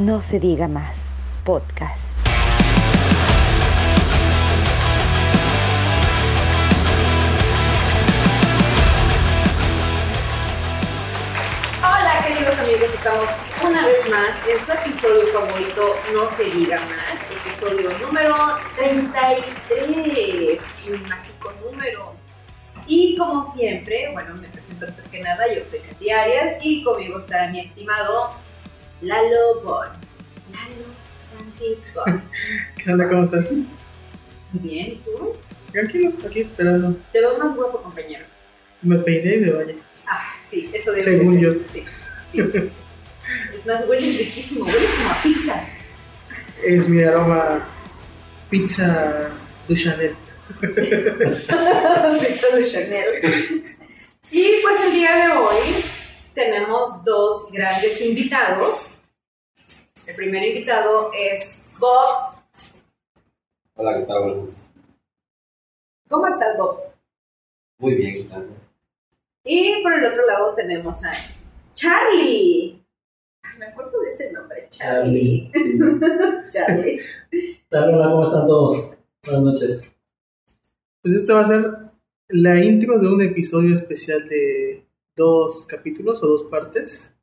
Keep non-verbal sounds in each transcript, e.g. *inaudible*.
No se diga más, podcast. Hola queridos amigos, estamos una vez más en su episodio favorito No se diga más, episodio número 33, un mágico número. Y como siempre, bueno, me presento antes que nada, yo soy Katy Arias y conmigo está mi estimado Lalo Bon. Lalo Santis *laughs* Bon. ¿Qué onda? ¿Cómo estás? Bien, ¿y tú? Tranquilo, aquí esperando. Te veo más guapo, compañero. Me peiné y me bañé. Ah, sí, eso debe Según de yo. Sí, sí. Es más, huele riquísimo, huele como a pizza. Es mi aroma pizza de Chanel. *laughs* Pizza de Chanel. Y pues el día de hoy tenemos dos grandes invitados. El primer invitado es Bob. Hola, ¿qué tal? Buenos. ¿Cómo estás, Bob? Muy bien, gracias. Y por el otro lado tenemos a Charlie. Ay, Me acuerdo de ese nombre, Charlie. Charlie. *laughs* Hola, ¿cómo están todos? Buenas noches. Pues esta va a ser la intro de un episodio especial de dos capítulos o dos partes.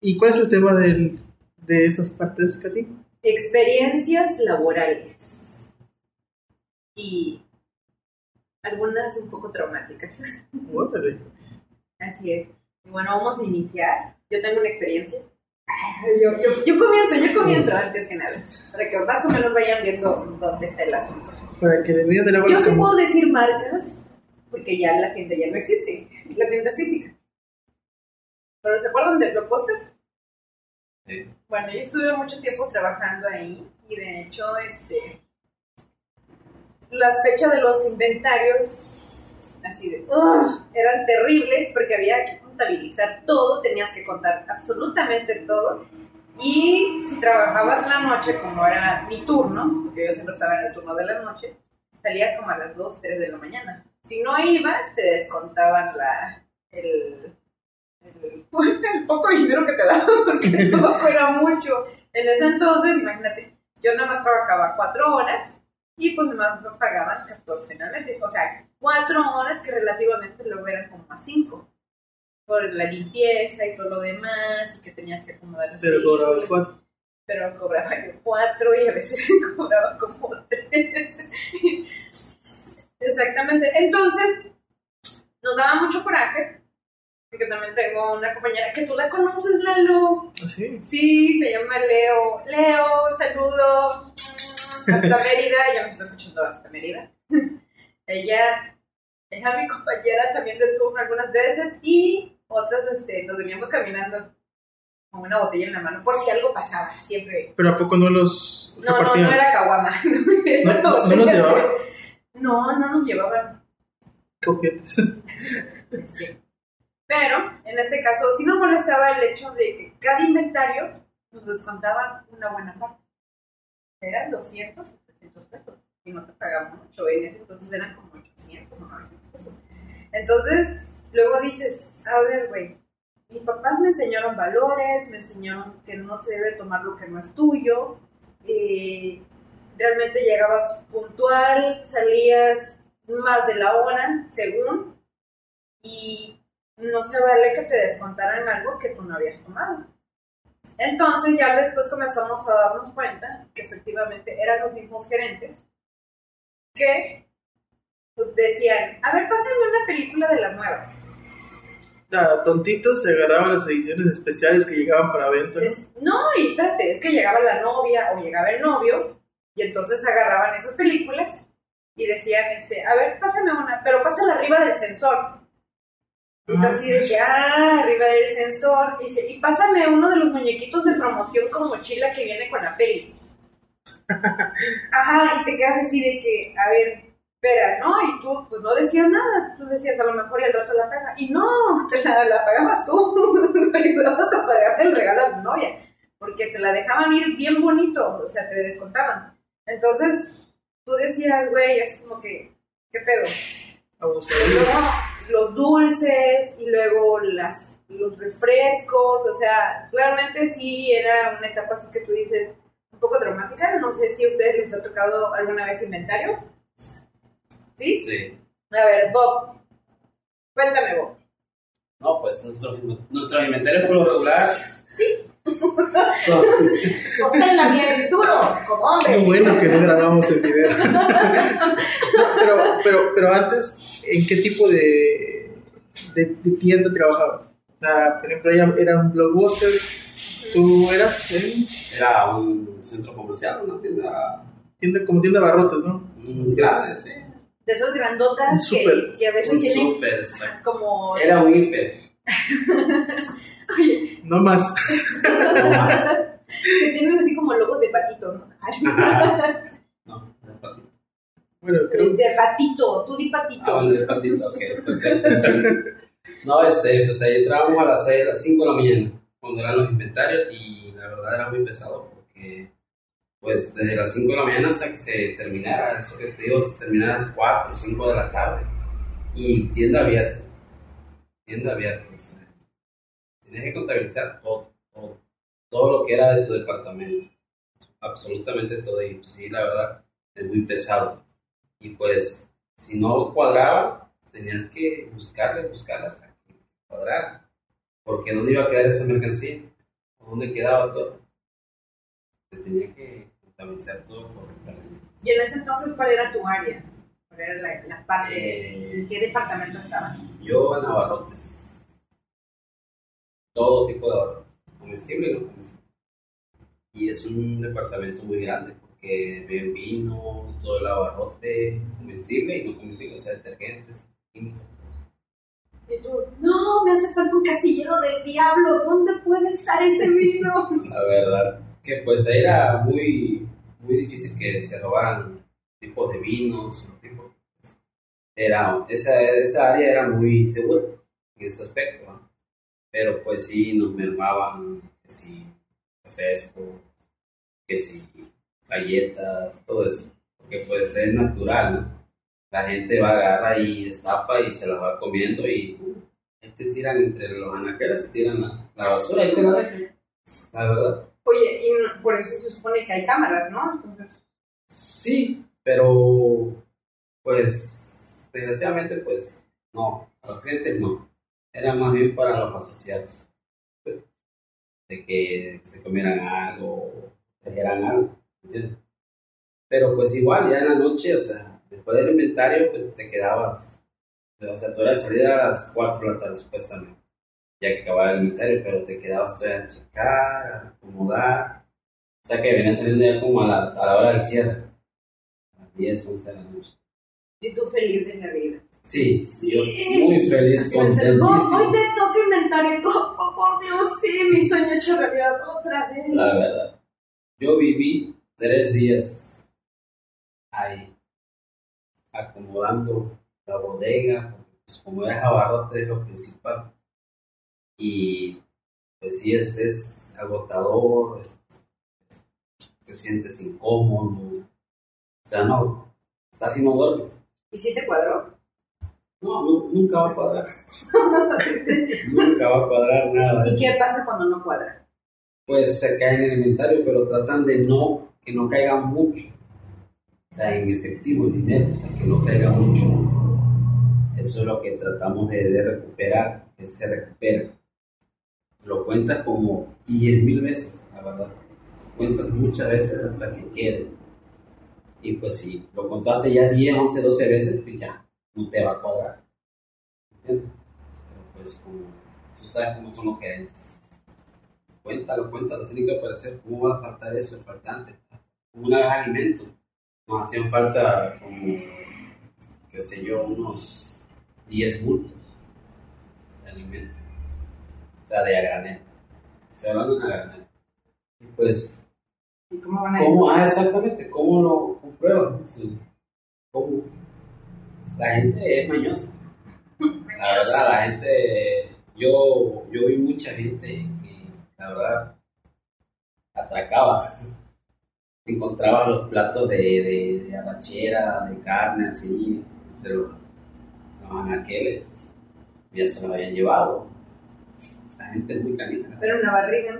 ¿Y cuál es el tema del, de estas partes, Katy? Experiencias laborales. Y algunas un poco traumáticas. Órale. Así es. Y bueno, vamos a iniciar. Yo tengo una experiencia. Yo, yo, yo comienzo, yo comienzo antes que nada. Para que más o menos vayan viendo dónde está el asunto. Para que le vean de la Yo sí como... puedo decir marcas, porque ya la tienda ya no existe. La tienda física. ¿Pero se acuerdan de Blockbuster? Sí. Bueno, yo estuve mucho tiempo trabajando ahí y de hecho, este, las fechas de los inventarios, así de, ¡ugh! eran terribles porque había que contabilizar todo, tenías que contar absolutamente todo. Y si trabajabas la noche, como era mi turno, porque yo siempre estaba en el turno de la noche, salías como a las 2, 3 de la mañana. Si no ibas, te descontaban la, el, el, *laughs* el poco dinero que te daban, porque tampoco era mucho. En ese entonces, imagínate, yo nada más trabajaba 4 horas y pues nada más me pagaban 14 finalmente. O sea, 4 horas que relativamente luego eran como a 5 por la limpieza y todo lo demás y que tenías que acomodar las Pero cobrabas cuatro. pero cobraba yo cuatro y a veces *laughs* cobraba como tres. Exactamente. Entonces, nos daba mucho coraje, porque también tengo una compañera que tú la conoces, Lalo. ¿Así? Sí, se llama Leo. Leo, saludo. Hasta *laughs* Mérida, ya me está escuchando hasta Mérida. *laughs* Ella era mi compañera también de turno algunas veces y otras este, nos veníamos caminando con una botella en la mano por si algo pasaba, siempre. Pero ¿a poco no los No, no, no era caguama. *laughs* ¿No- no- no nos llevaban? No, no nos llevaban. Cojetes. *laughs* Sí. Pero, en este caso, sí nos molestaba el hecho de que cada inventario nos descontaban una buena parte. Eran 200 o 300 pesos. Y no te pagaban mucho. En ese entonces eran como 800 o 900 pesos. Entonces, luego dices, a ver, güey, mis papás me enseñaron valores, me enseñaron que no se debe tomar lo que no es tuyo. Y realmente llegabas puntual, salías más de la hora, según, y no se vale que te descontaran algo que tú no habías tomado. Entonces ya después comenzamos a darnos cuenta que efectivamente eran los mismos gerentes que pues, decían, a ver, pásame una película de las nuevas. Sea, tontitos se agarraban las ediciones especiales que llegaban para venta. No, y espérate, es que llegaba la novia o llegaba el novio y entonces agarraban esas películas y decían, este, a ver, pásame una, pero pásala arriba del sensor. Y tú Ah, así de que, ah, arriba del sensor. Y, dice, y pásame uno de los muñequitos de promoción con mochila que viene con la peli. *laughs* Ajá, y te quedas así de que, a ver, espera, ¿no? Y tú, pues no decías nada. Tú decías, a lo mejor y el rato la paga. Y no, te la, la pagabas tú. *laughs* Ayudabas a pagarte el regalo a tu novia. Porque te la dejaban ir bien bonito, o sea, te descontaban. Entonces, tú decías, güey, así como que, ¿qué pedo? Luego, los dulces y luego las, los refrescos, o sea, realmente sí era una etapa así que tú dices un poco traumática, no sé si a ustedes les ha tocado alguna vez inventarios. ¿Sí? Sí. A ver, Bob, cuéntame Bob. No, pues nuestro, nuestro inventario por lo regular. *laughs* Sosténla bien duro, como Qué hombre. bueno que no grabamos el video. No, pero, pero, pero antes, ¿en qué tipo de, de, de tienda trabajabas? O sea, por ejemplo, ella era un blockbuster, tú eras en era un centro comercial, una tienda tienda, como tienda de barrotes, ¿no? mm, grande, sí. De esas grandotas Un que, súper. que a veces Un tienen exacto. como... Era un hiper, *laughs* Oye, No más. *laughs* no más. que tienen así como logos de patito, ¿no? no, el patito. Bueno, creo De patito, tú di patito. Ah, el patito, ok. No, este, pues ahí entrábamos a las 6, a las 5 de la mañana, cuando eran los inventarios, y la verdad era muy pesado, porque pues desde las 5 de la mañana hasta que se terminara, eso que te digo, se terminara a las 4 o 5 de la tarde, y tienda abierta, tienda abierta, o sea, tienes que contabilizar todo, todo, todo lo que era de tu departamento, absolutamente todo, y pues, sí, la verdad, es muy pesado, y pues, si no cuadraba, tenías que buscarle, buscarle hasta que cuadrara, porque ¿dónde iba a quedar esa mercancía? ¿Dónde quedaba todo? Se tenía que contabilizar todo correctamente. Y en ese entonces, ¿cuál era tu área? ¿Cuál era la, la parte? Eh, ¿En qué departamento estabas? Yo en abarrotes. Todo tipo de abarrotes. Comestible y no comestible. Y es un departamento muy grande porque ven vinos, todo el abarrote, comestible y no comestible, o sea, detergentes, químicos, todo eso. Y tú, no, me hace falta un casillero del diablo. ¿Dónde puede estar ese vino? *laughs* La verdad que pues era muy, muy difícil que se robaran tipos de vinos, porque, pues, era, esa, esa área era muy segura en ese aspecto. Pero pues sí nos mermaban que si refrescos, que si galletas, todo eso, porque pues es natural, ¿no? La gente va a agarrar y destapa y se las va comiendo y te tiran entre los anaqueles, te tiran la, la basura y te la dejan, la verdad. Oye, y por eso se supone que hay cámaras, ¿no? Entonces, Sí, pero pues desgraciadamente pues no, a los clientes no. Era más bien para los asociados. De que se comieran algo, trajeran algo, ¿entiendes? Pero pues igual, ya en la noche, o sea, después del inventario, pues te quedabas, o sea, tu hora de salida era a las 4 de la tarde supuestamente, ya que acababa el inventario, pero te quedabas todavía a checar, a acomodar, o sea que venía saliendo ya como a, las- a la hora del cierre, a las 10, 11 de la noche. y tú feliz de la vida. Sí, yo muy feliz, ser, "Vos, contentísimo. Hoy te toca inventario. Oh, oh, por Dios, sí, mi sueño hecho realidad otra vez. La verdad. Yo viví tres días ahí, acomodando la bodega, pues, como es abarrote es lo principal. Y pues sí, es, es agotador, es- es- te sientes incómodo. O sea, no, casi no duermes. ¿Y si te cuadró? No, nu- nunca va a cuadrar. *laughs* nunca va a cuadrar nada. ¿Y qué pasa cuando no cuadra? pues se cae en el inventario, pero tratan de no, que no caiga mucho. O sea, en efectivo, en dinero, o sea, que no caiga mucho. Eso es lo que tratamos de, de recuperar, que se recupere. Lo cuentas como 10 mil veces, la verdad. Cuentas muchas veces hasta que quede. Y pues si lo contaste ya 10, 11, 12 veces, pues ya, no te va a cuadrar. ¿Entiendes? Pero pues como tú sabes cómo son los gerentes cuéntalo, cuéntalo, tiene que aparecer. ¿Cómo va a faltar eso? Es faltante. Como una vez alimento. Nos hacían falta como, qué sé yo, unos 10 bultos de alimento. O sea, de a granel. Estoy hablando de a granel. Y pues, ¿Y cómo van a ¿cómo? Ah, exactamente, ¿cómo lo comprueban? Sí. ¿Cómo? La gente es mañosa. La verdad, la gente, yo, yo vi mucha gente que, la verdad, atracaba. *laughs* Encontraba los platos de, de, de arrachera, de carne, así, entre los, los anaqueles. ya se lo habían llevado. La gente es muy canija. Pero en la barriga.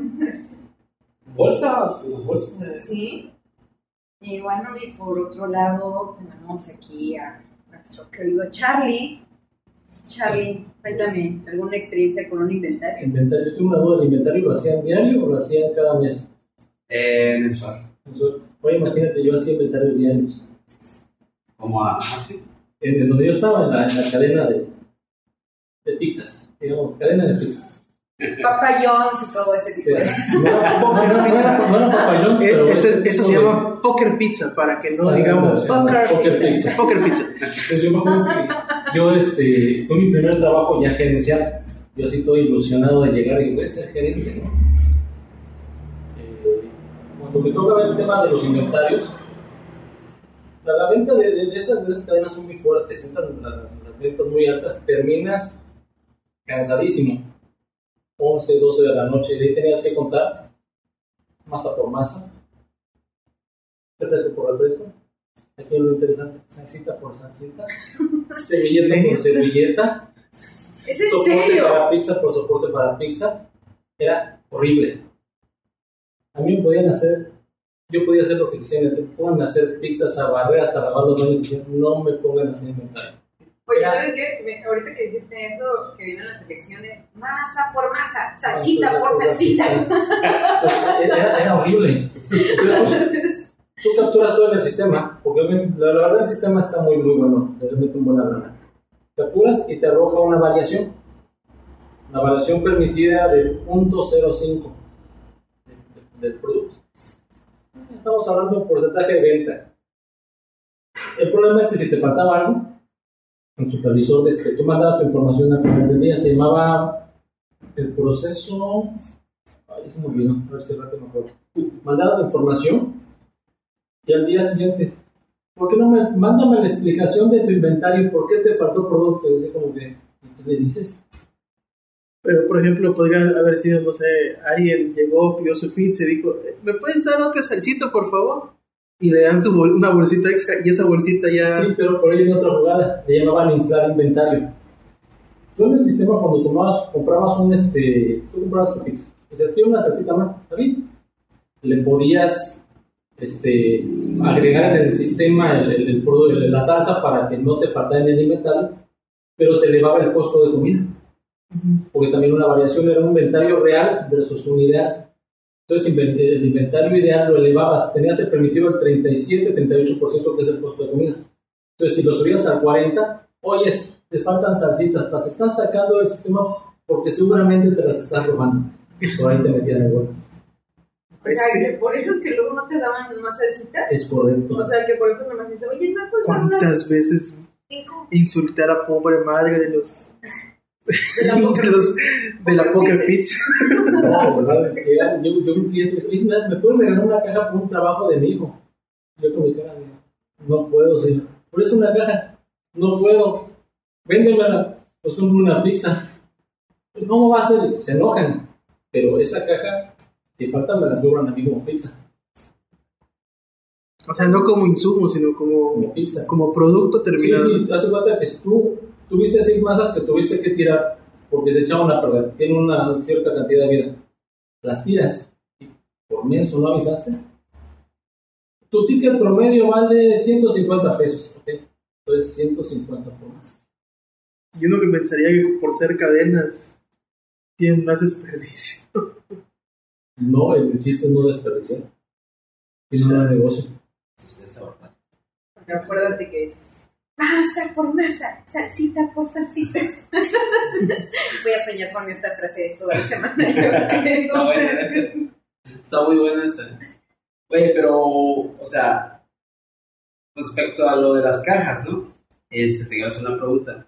Bolsas, unas bolsas de... Sí. Y bueno, y por otro lado, tenemos aquí a nuestro querido Charlie. Charlie, cuéntame, ¿alguna experiencia con un inventario? Inventario, tengo una duda, ¿el inventario lo hacían diario o lo hacían cada mes? Eh, mensual. Entonces, Oye, imagínate, yo hacía inventarios diarios. Como a- así. En, en donde yo estaba, en la, en la cadena de, de pizzas, digamos, cadena de pizzas. Papa John's y todo ese tipo de... No pero Este, esta se llama Poker Pizza, para que no digamos. Poker Poker pizza. Poker Pizza. Entonces yo me acuerdo que yo, este, fue mi primer trabajo ya gerencial. Yo así todo ilusionado de llegar y voy a ser gerente, ¿no? Eh, cuando me toca ver el tema de los inventarios, la, la venta de, de- esas, de esas cadenas son muy fuertes, entran la- las ventas muy altas, terminas cansadísimo. 11, 12 de la noche, y ahí tenías que contar masa por masa, refresco por refresco. Aquí es lo interesante, salsita por salsita, *laughs* servilleta por ¿Neta? servilleta, ¿Es en soporte serio? para pizza por soporte para pizza. Era horrible. A mí me podían hacer, yo podía hacer lo que quisiera, te hacer pizzas, a barrer hasta lavar los baños y yo, no me pongan a hacer inventario. Oye, Ya. ¿sabes qué? Me- ahorita que dijiste eso, que vienen las elecciones, masa por masa, salsita Salsita por salsita. *laughs* Era, era horrible. Entonces, tú capturas todo en el sistema, porque la, la verdad el sistema está muy, muy bueno, realmente un buena lana. Capturas y te arroja una variación. La variación permitida de 0.05 de- de- del producto. Estamos hablando de porcentaje de venta. El problema es que si te faltaba algo, el supervisor, desde tú mandabas tu información al final del día, se llamaba el proceso Ay, se me olvidó, a ver si rato me acuerdo. Mandaba la información y al día siguiente, ¿por qué no me, mándame la explicación de tu inventario, por qué te faltó producto? Así como que, ¿y qué le dices? Pero, por ejemplo, podría haber sido, no sé, alguien llegó, pidió su pizza y dijo, ¿me puedes dar otra salsita, por favor? Y le dan su bol- una bolsita extra y esa bolsita ya... Sí, pero por ahí en otra jugada, le llamaban inflar inventario. Tú en el sistema cuando tomabas, comprabas un, este, tú comprabas tu pizza, decías, quiero una salsita más, ¿está bien? Le podías este, agregar en el sistema el, el, el la salsa para que no te faltara en el inventario, pero se elevaba el costo de comida. Porque también una variación era un inventario real versus un ideal. Entonces el inventario ideal lo elevabas, tenías el permitido el 37-38% que es el costo de comida. Entonces si lo subías al 40, oye, te faltan salsitas, las estás sacando del sistema porque seguramente te las estás robando. Por ahí te metían el gol. O sea, Este- que por eso es que luego no te daban más salsita. Es correcto. O sea, que por eso nomás dice, oye, ¿me puedes dar unas ¿Cuántas veces cinco? insulté a la pobre madre de los... De la poker de, los- de la Poker Poker Pizza? *laughs* No, ¿verdad? Que era- Yo, yo un cliente me dice, "Oye, ¿me- ¿me puedes regalar una caja por un trabajo de mi hijo? Yo con mi cara de, no puedo, señor. Por eso una caja, no puedo. Véndemela, pues compro una pizza. ¿Cómo va a ser? Se enojan. Pero esa caja, si falta, me la cobran a mí como pizza. O sea, no como insumo, sino como, Como pizza. como producto Sí, terminado. sí, te das cuenta que si tú tuviste seis masas que tuviste que tirar porque se echaban a perder, tienen una cierta cantidad de vida, las tiras y por menso no avisaste. Tu ticket promedio vale 150 pesos, ¿ok? Entonces 150 por masa. Y uno que pensaría que por ser cadenas tienen más desperdicio. No, el chiste es no desperdiciar, sino un negocio. Ahorrar. Acuérdate que es masa por masa, salsita por salsita. *laughs* Voy a soñar con esta frase toda la semana. yo creo. *laughs* Está buena. Está muy buena esa. Oye, pero, o sea, respecto a lo de las cajas, ¿no? Este, te quiero hacer una pregunta.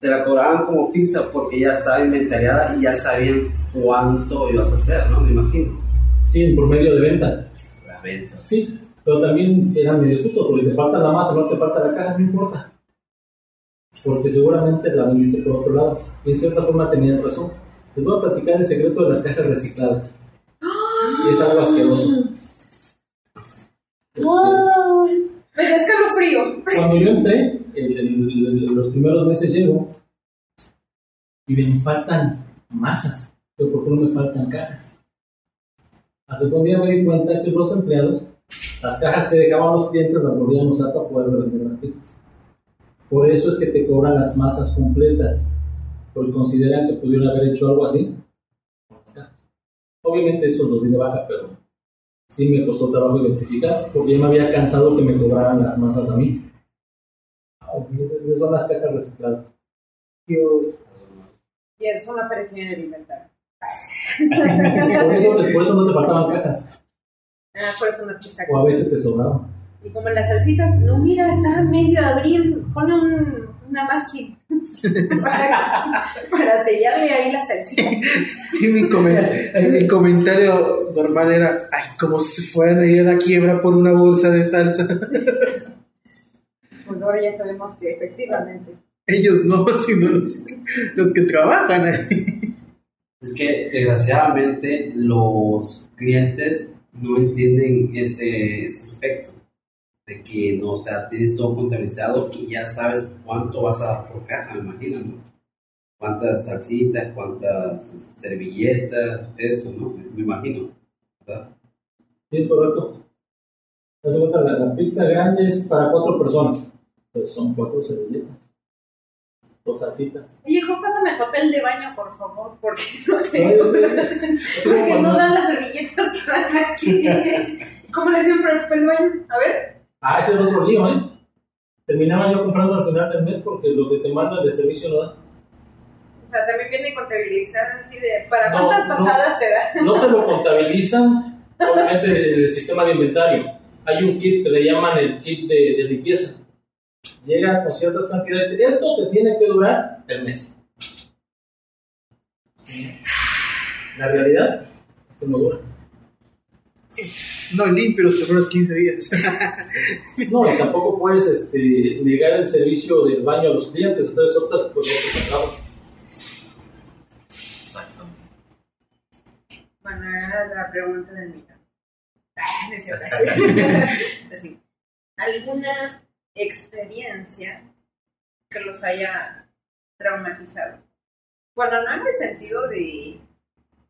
Te la cobraban como pizza porque ya estaba inventariada y ya sabían cuánto ibas a hacer, ¿no? Me imagino. Sí, en promedio de venta. Las ventas. Sí, pero también eran medio astutos, porque te falta la masa, no te falta la caja, no importa. Porque seguramente la vendiste por otro lado. Y en cierta forma tenían razón. Les voy a platicar el secreto de las cajas recicladas. Y es algo asqueroso. Este, Me da escalofrío. cuando yo entré, el- el- el- los primeros meses llego, y me faltan masas, pero ¿por qué no me faltan cajas? Hasta que un día me di cuenta que los empleados, las cajas que dejaban los clientes las volvían a usar para poder vender las pizzas. Por eso es que te cobran las masas completas, porque consideran que pudieron haber hecho algo así con las cajas. Obviamente eso los di de baja, pero sí me costó trabajo identificar, porque ya me había cansado que me cobraran las masas a mí. Ah, esas son las cajas recicladas. Yo- Y eso no aparecía en el inventario. Por eso, por eso no te faltaban cajas, Ah, por eso no te sacan. o a veces te sobraban. Y como las salsitas, no, mira, está medio a abrir, pone un, una masking *laughs* para, para sellarle ahí la salsita. *laughs* Y mi, comen- mi comentario normal era, ay, como si fueran a ir a la quiebra por una bolsa de salsa. Pues ahora ya sabemos que efectivamente. Ellos no, *laughs* sino los, los que trabajan ahí. Es que desgraciadamente los clientes no entienden ese, ese aspecto de que no, o sea, tienes todo contabilizado y ya sabes cuánto vas a dar por caja, me imagino, ¿no? Cuántas salsitas, cuántas este, servilletas, esto, ¿no? Me imagino, ¿verdad? Sí, es correcto. La, la pizza grande es para cuatro personas, son cuatro servilletas, dos salsitas. Oye, hijo, pásame el papel de baño, por favor, porque *laughs* no tengo. *laughs* Porque no dan las servilletas que dan aquí. *laughs* ¿Cómo le hacían para el papel de baño? A ver. Ah, ese es otro lío, ¿eh? Terminaba yo comprando al final del mes porque lo que te mandan de servicio no da. O sea, también viene contabilizar así de. ¿Para cuántas no. pasadas te da? No te lo contabilizan, obviamente, en el sistema de inventario. Hay un kit que le llaman el kit de, de limpieza. Llega con ciertas cantidades. Esto te tiene que durar el mes. La realidad es que no dura. No limpio los primeros 15 días. *laughs* No, y tampoco puedes este, negar el servicio del baño a los clientes, entonces optas por otro trabajo. Exacto. Bueno, era la pregunta del *laughs* cierto. *laughs* Así. ¿Alguna experiencia que los haya traumatizado? Bueno, no en el sentido de,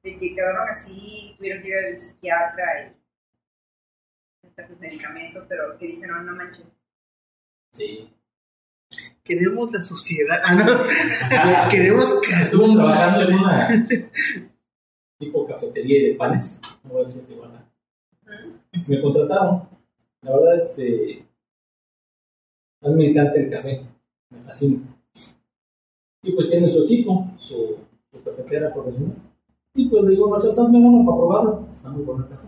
de que quedaron así, tuvieron que ir al psiquiatra y sus medicamentos, pero que dijeron, no manches. Sí. Queremos la sociedad. Ah, no. Queremos *laughs* que Estuve trabajando en una tipo cafetería de panes, no voy a decir igual. ¿Mm? Me contrataron. La verdad, este. Mí me encanta el café, me fascina. Y pues tiene su equipo, su, su cafetera profesional. Y pues le digo, machas, hazme uno para probarlo. Está muy bueno el café.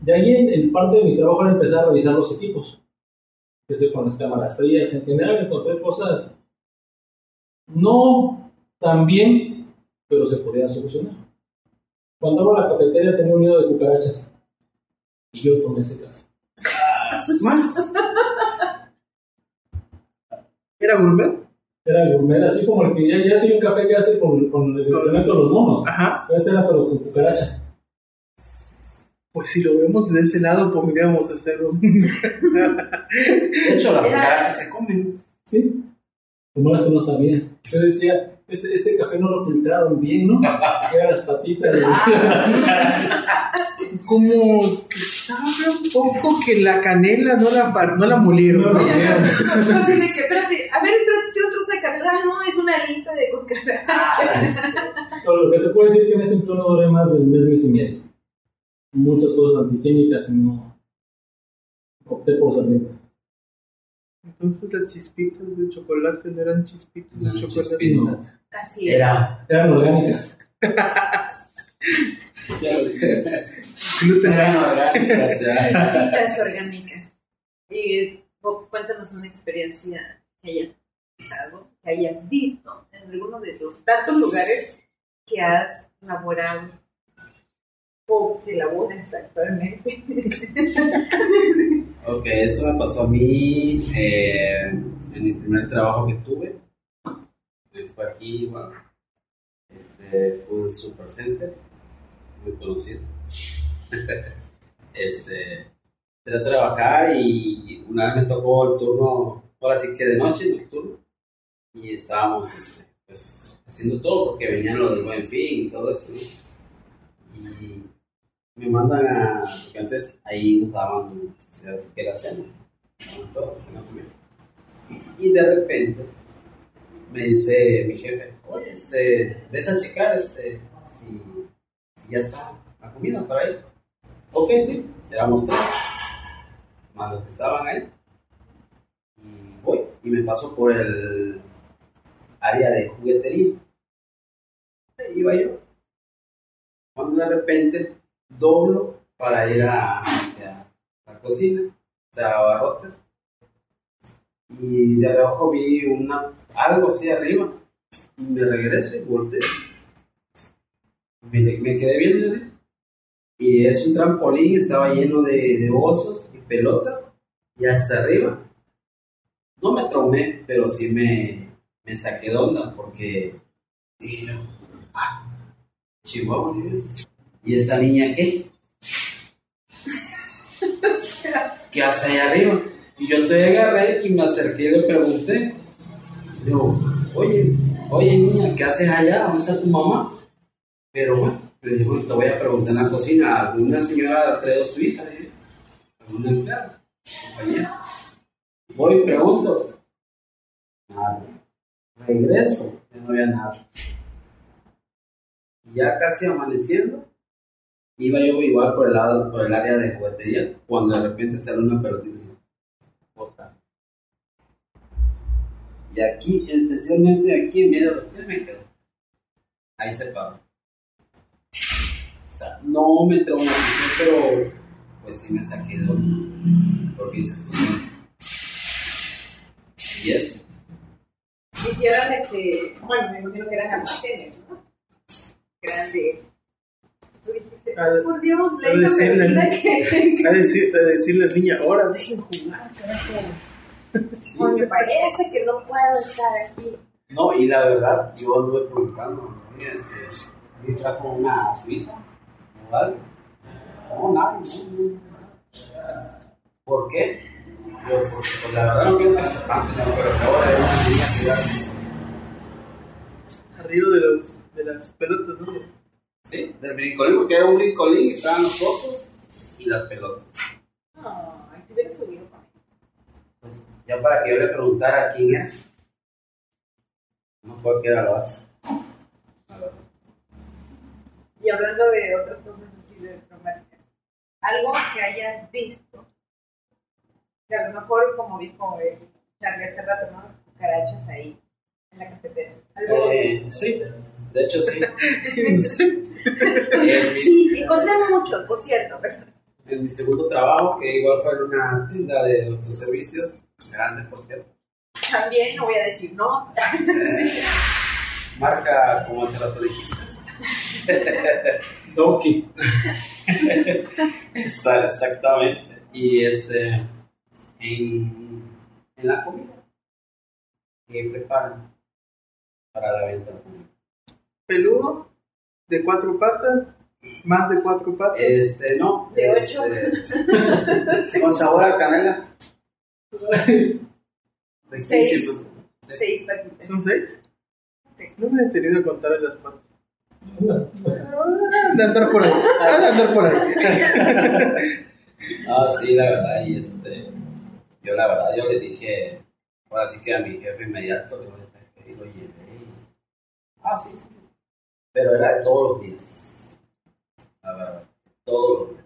De ahí, en, en parte de mi trabajo era empezar a revisar los equipos. Empecé con las cámaras frías. En general encontré cosas no tan bien, pero se podían solucionar. Cuando abro la cafetería tenía un nido de cucarachas. Y yo tomé ese café. ¿Era gourmet? Era gourmet, así como el que ya, ya soy un café que hace con, con el instrumento de los monos. Ajá. Ese era pero con cucaracha. Pues si lo vemos de ese lado, podríamos hacerlo. *laughs* De hecho, las cucarachas se comen. Sí. Como las que no sabía. Yo decía, este, este café no lo filtraron bien, ¿no? *laughs* Eran las patitas. *laughs* Como que sabe un poco que la canela no la, no la molieron. ¿no? *laughs* De que, espérate, a ver, espérate, un trozo de canela. Ah, no, es una alita de cucaracha. *laughs* Pero lo que te puedo decir es que en ese empleo no duré más del mes, mes y medio. Muchas cosas antiquímicas y no opté por salir. Entonces las chispitas de chocolate no eran chispitas de No, chocolate. chispitas. Así es. Era. Eran orgánicas. *laughs* Gluten. Orgánicas. Y Bob, cuéntanos una experiencia que hayas pasado, que hayas visto en alguno de los tantos lugares que has laborado o que laboras actualmente. *laughs* Ok, esto me pasó a mí eh, en mi primer trabajo que tuve. Eh, Fue aquí, bueno, este, fue un supercenter, muy conocido. *laughs* este, entré a trabajar y una vez me tocó el turno, ahora sí que de noche, nocturno, y estábamos este, pues haciendo todo, porque venían lo del buen fin y todo eso. Y me mandan a, porque antes ahí nos daban, así que la cena, todos comida. Y de repente me dice mi jefe, oye, este, ves a checar, este, si, si ya está la comida para ahí. Ok, sí, éramos tres, más los que estaban ahí. Y voy, y me paso por el área de juguetería. Ahí iba yo. Cuando de repente doblo para ir a, hacia la cocina, o sea, abarrotes. Y de reojo vi una, algo así arriba. Y me regreso y volteo. Me, me quedé viendo así. Y es un trampolín, estaba lleno de, de osos y pelotas. Y hasta arriba. No me traumé, pero sí me, me saqué de onda porque dije ah, Chihuahua. ¿eh? ¿Y esa niña qué? ¿Qué hace ahí arriba? Y yo te agarré y me acerqué y le pregunté. Yo, oye, oye niña, ¿qué haces allá? ¿Dónde está tu mamá? Pero bueno, le dije, bueno, te voy a preguntar en la cocina. ¿Alguna señora traído su hija? Dije, ¿alguna empleada? Compañera. Voy pregunto. Nada. Regreso, ya no había nada. Ya casi amaneciendo, iba yo igual por el lado, por el área de juguetería, cuando de repente sale una pelotita. Y aquí, especialmente aquí en medio me quedo. Ahí se paró. O sea, no me traumaticé, pero pues sí me saqué de onda. Porque dices tú, "No". y esto. Hicieron este, bueno, me imagino que eran almacenes, ¿no? De. Tú dijiste, A por Dios, ley decirle- permitida que. *laughs* A, decir, a decirle al niño, ahora dejen jugar, carajo. Ay, me parece que no puedo estar aquí. No, y la verdad, yo anduve preguntando, este, ¿me trajo una su algo? No, nadie, no, no. ¿Por qué? Yo, porque pues, la verdad no quiero que se espanten, ¿no? pero acabo de ver una niña que Arriba de, los, de las pelotas, ¿no? Sí, del brincolín, porque era un brincolín, estaban los osos y las pelotas. Ay, te hubieras subido. Pues, ya para que yo le preguntara quién era. No cualquiera lo hace. La verdad. Y hablando de otras cosas así de traumáticas, algo que hayas visto, que a lo mejor, como dijo el Charlie hace rato, ¿no? Cucarachas ahí, en la cafetera. Algo. Eh, sí, de hecho sí. Mi- Sí, encontré mucho, por cierto. en mi segundo trabajo, que igual fue en una tienda de autoservicio, grande por cierto. También no voy a decir no. *laughs* Marca, como hace rato dijiste. *laughs* Donkey. *laughs* Está exactamente. Y este, en, en la comida que preparan para la venta. Peludo, de cuatro patas, más de cuatro patas. Este, no. De este, ocho. *laughs* con sabor a canela. Seis. Seis patitas. ¿Son seis? No me he tenido que contar en las patas. Ah, De andar por ahí. ah, De andar por ahí. *laughs* No, sí, la verdad, y este, yo la verdad, yo le dije, ahora sí que a mi jefe inmediato, le dije, "¿Sabes qué? Y lo llevé. y- Ah, sí, sí. Pero era de todos los días. La verdad, todos los días.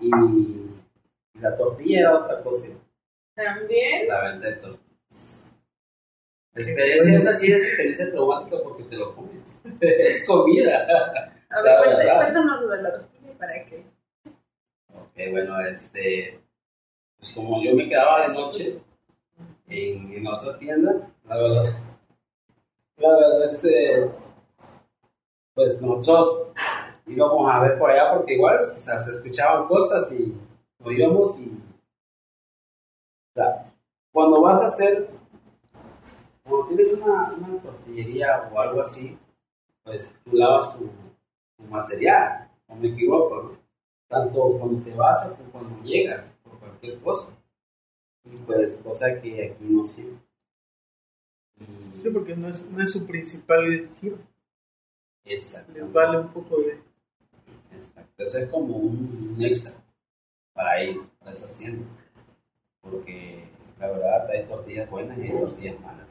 Y, y la tortilla era otra cosa, También. la venta de tortillas. La experiencia es así, es experiencia traumática porque te lo comes. *laughs* es comida. A ver, cuéntanos, lo de la tortilla para que. Ok, bueno, este, pues como yo me quedaba de noche en, en otra tienda, la verdad, la verdad, este, pues nosotros íbamos a ver por allá porque igual, o sea, se escuchaban cosas y nos íbamos y, o sea, cuando vas a hacer, cuando tienes una, una tortillería o algo así, pues tú lavas tu, tu material, no me equivoco, ¿no? tanto cuando te vas como cuando llegas, por cualquier cosa. Y pues, cosa que aquí no sirve. Y- Sí, porque no es, no es su principal giro. Exacto. Les vale un poco de. Exacto. Eso es como un, un extra para ellos, para esas tiendas. Porque la verdad hay tortillas buenas y hay tortillas malas.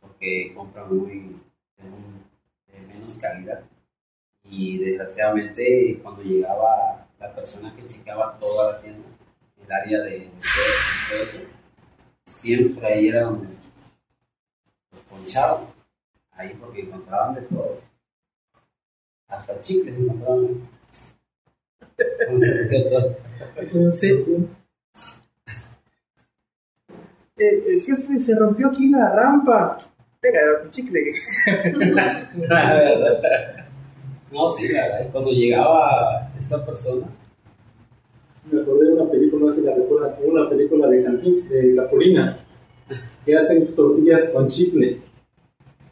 Porque compran muy de, un- de menos calidad. Y desgraciadamente cuando llegaba la persona que checaba toda la tienda, el área de, de todo, todo eso, siempre ahí era donde los ponchaban. Ahí porque encontraban de todo. Hasta chicles encontraban. *laughs* El, el jefe se rompió aquí la rampa. Venga, un chicle. *laughs* No, sí, la verdad, cuando llegaba esta persona, Me acordé de una película, no sé si la recuerdan, una película de, Campín, de Capulina, que hacen tortillas con chicle.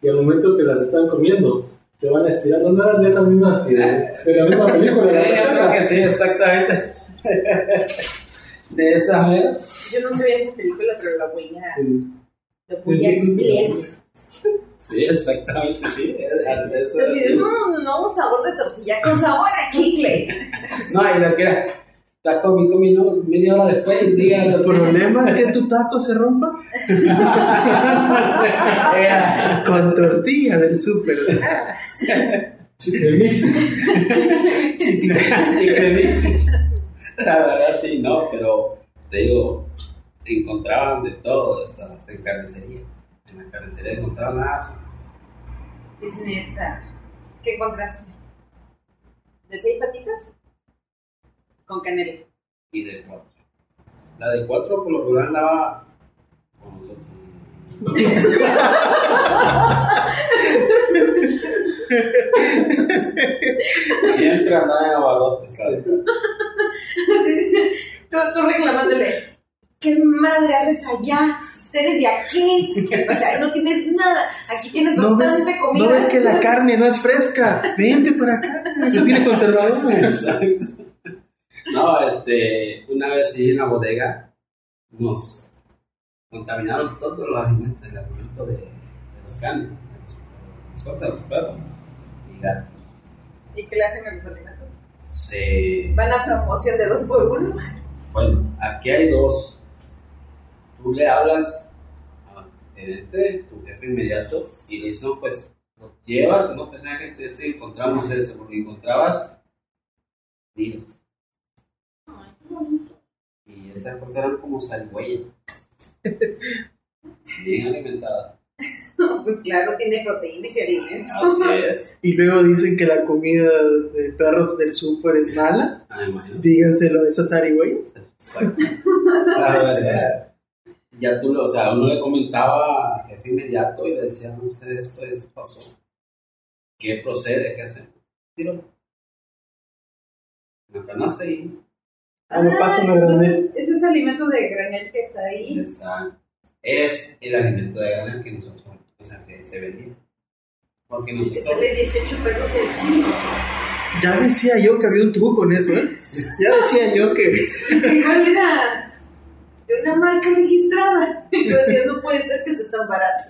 Y al momento que las están comiendo, se van a estirar. ¿No eran de esas mismas que de la misma película? *laughs* sí, yo creo que sí, exactamente. De esa manera. Yo nunca vi esa película, pero la voy a, la voy a Sí, exactamente, sí. es- es- eso Así de, sí. "Mm, nuevo sabor de tortilla con sabor a chicle. *laughs* No, y lo que era, está comi, comi, no, media hora después y sigue El problema es que tu taco se rompa *laughs* Era- con tortilla del súper. Chicle mix. *laughs* Chicle mix. La verdad sí, no, pero te digo, encontraban de todo, hasta, hasta en carnicería. En la carnicería encontraban aso. Es neta. ¿Qué encontraste? ¿De seis patitas? Con canela. y de cuatro. La de cuatro por lo regular andaba con nosotros. *laughs* *laughs* Siempre andaba en abarrotes, tú, tú reclamándole, ¿qué madre haces allá? Eres de aquí. O sea, no tienes nada. Aquí tienes ¿No ves, bastante comida. ¿No ves que la carne no es fresca? Vente para acá. Se tiene conservador. Exacto. No, este, una vez sí en la bodega nos contaminaron todos los alimentos, el alimento de, de los canes, de los, de de los perros y gatos. ¿Y qué le hacen a los alimentos? Se Van a promoción de dos por uno. Bueno, aquí hay dos. Tú le hablas gerente, tu jefe inmediato, y le dices, no, pues, lo llevas, no, pues, ¿sabes qué? estoy, estoy, encontramos esto, porque encontrabas nidos. Y esas cosas eran como salgüeyas. *laughs* Bien alimentadas. *laughs* Pues claro, tiene proteínas y alimentos. Así *laughs* es. Y luego dicen que la comida de perros del súper es mala. Ah, imagínate. Díganselo a esas arigüeyas. Exacto. *laughs* La verdad. Ya tú, o sea, uno le comentaba al jefe inmediato y le decía, no sé, esto, esto pasó. ¿Qué procede? ¿Qué hacemos? En la canasta y... Ah, me pasa granel. Ese es alimento de granel que está ahí. Exacto. Es el alimento de granel que nosotros, o sea, que se vendía. Porque Que nosotros... sale 18 pesos el kilo. Ya decía yo que había un truco en eso, ¿eh? Ya decía yo que. Que igual era de una marca registrada. Entonces no puede ser que sea tan barato.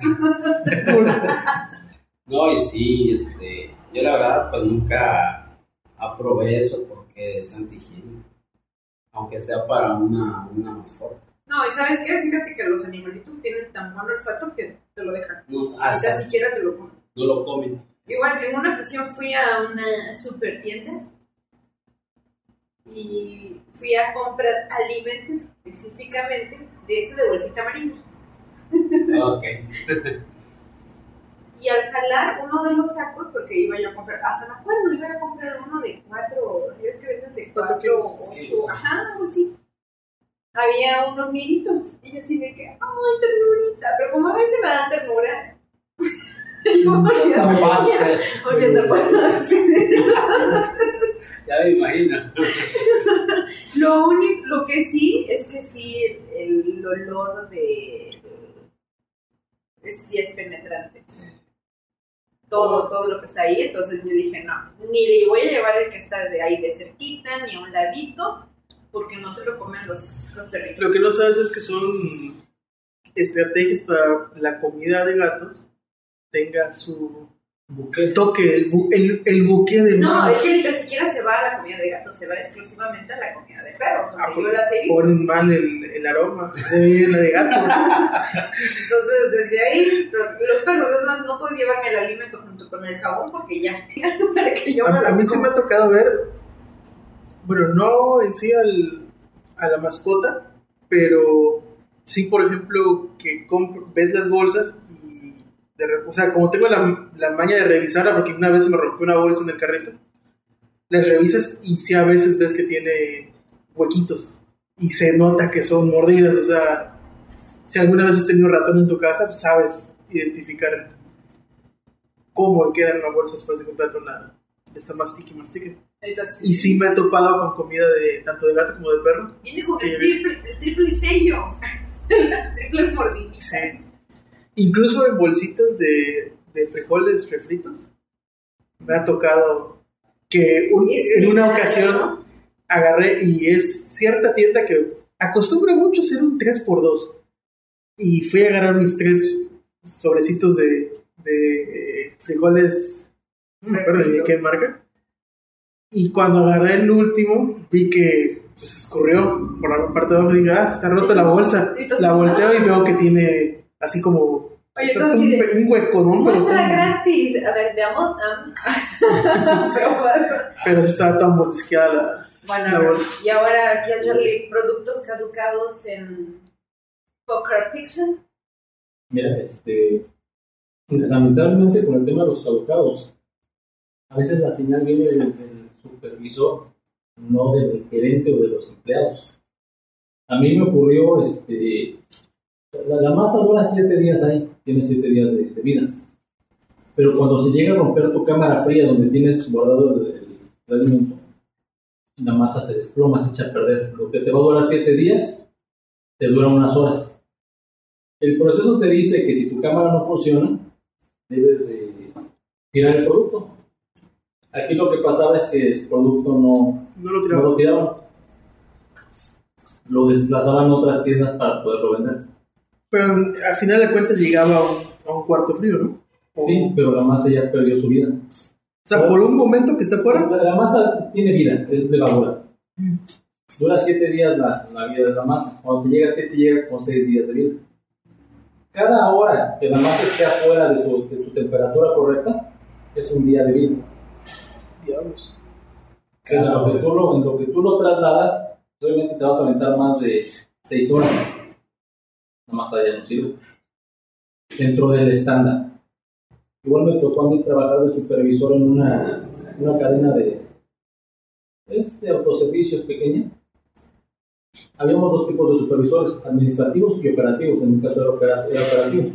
*laughs* No, y sí, este, yo la verdad pues nunca aprobé eso porque es antihigiénico. Aunque sea para una, una mascota. No, y sabes qué? Fíjate que los animalitos tienen tan buen olfato que te lo dejan. No, Ni ah, tan siquiera te lo comen. no lo comen. Igual, en una ocasión fui a una super tienda y fui a comprar alimentos específicamente de ese de bolsita amarilla. Ok. *laughs* Y al jalar uno de los sacos, porque iba yo a comprar, hasta me acuerdo, iba a comprar uno de cuatro, es que venden de Cuatro ocho, ajá, así. Había unos militos, y yo así de que, ay, ternurita, pero como a veces me dan ternura, yo No basta. al pueblo. Ya me imagino. *laughs* Lo único, lo que sí, es que sí, el, el olor de, sí es penetrante. Todo, todo lo que está ahí, entonces yo dije, no, ni le voy a llevar el que está de ahí de cerquita, ni a un ladito, porque no te lo comen los, los perritos. Lo que no sabes es que son estrategias para la comida de gatos tenga su Buque. toque, el, bu- el, el buque de No, manos. es que ni tan siquiera se va a la comida de gatos, se va exclusivamente a la comida de perros. Ah, yo he visto. Ponen mal el, el aroma, en la de gatos. *laughs* Entonces, desde ahí, los perros es más, no puedes llevarme el alimento junto con el jabón porque ya, *laughs* para que yo me A, a lo mí se coma. me ha tocado ver, bueno, no en sí al, a la mascota, pero sí, por ejemplo, que comp- ves las bolsas y, o sea, como tengo la, la maña de revisarla, porque una vez se me rompió una bolsa en el carrito, las revisas y sí a veces ves que tiene huequitos y se nota que son mordidas, o sea, si alguna vez has tenido ratón en tu casa, pues sabes identificar cómo queda en una bolsa después de comprarte una, esta mastique mastique. Y sí me he topado con comida de tanto de gato como de perro. viene con el triple, el triple sello, el *laughs* triple mordidita. Sí. Incluso en bolsitas de, de frijoles refritos. Me ha tocado que un- en una ocasión agarré y es cierta tienda que acostumbra mucho hacer un 3x2. Y fui a agarrar mis tres sobrecitos de, de eh, frijoles, no me acuerdo ni de qué marca. Y cuando agarré el último, vi que pues, escurrió por la parte de abajo y dije, ah, está rota la bolsa. Y La volteo ah. y veo que tiene así como Oye, un, de- un hueco, ¿no? Pero, Muestra gratis. A ver, veamos. ah. *laughs* pero sí estaba tan mordisqueada la- bueno, La bolsa. y ahora aquí a Charlie, productos caducados en Poker Pixel. Mira, este, lamentablemente con el tema de los caducados, a veces la señal viene del, supervisor, no del gerente o de los empleados. A mí me ocurrió, este, la, masa dura siete días ahí, tiene siete días de, vida. Pero cuando se llega a romper tu cámara fría donde tienes guardado el, el- el alimento, la masa se desploma, se echa a perder. Lo que te va a durar siete días, te dura unas horas. El proceso te dice que si tu cámara no funciona, debes de tirar el producto. Aquí lo que pasaba es que el producto no, No lo no tiraba. lo tiraban. Lo desplazaban a otras tiendas para poderlo vender. Pero al final de cuentas llegaba a un, a un cuarto frío, ¿no? O- Sí, pero la masa ya perdió su vida. O sea, por un momento que está fuera, La, la masa tiene vida, es levadura. Dura siete días la, la vida de la masa. Cuando te llega a ti, te llega con seis días de vida. Cada hora que la masa esté afuera de su, de su temperatura correcta, es un día de vida. Diablos. Es en, lo que tú lo, en lo que tú lo trasladas, pues, obviamente te vas a aventar más de 6 horas. La masa ya no sirve. Dentro del estándar. Igual me tocó a mí trabajar de supervisor en una, una cadena de, es de autoservicios pequeña. Habíamos dos tipos de supervisores, administrativos y operativos. En mi caso era, opera- era operativo.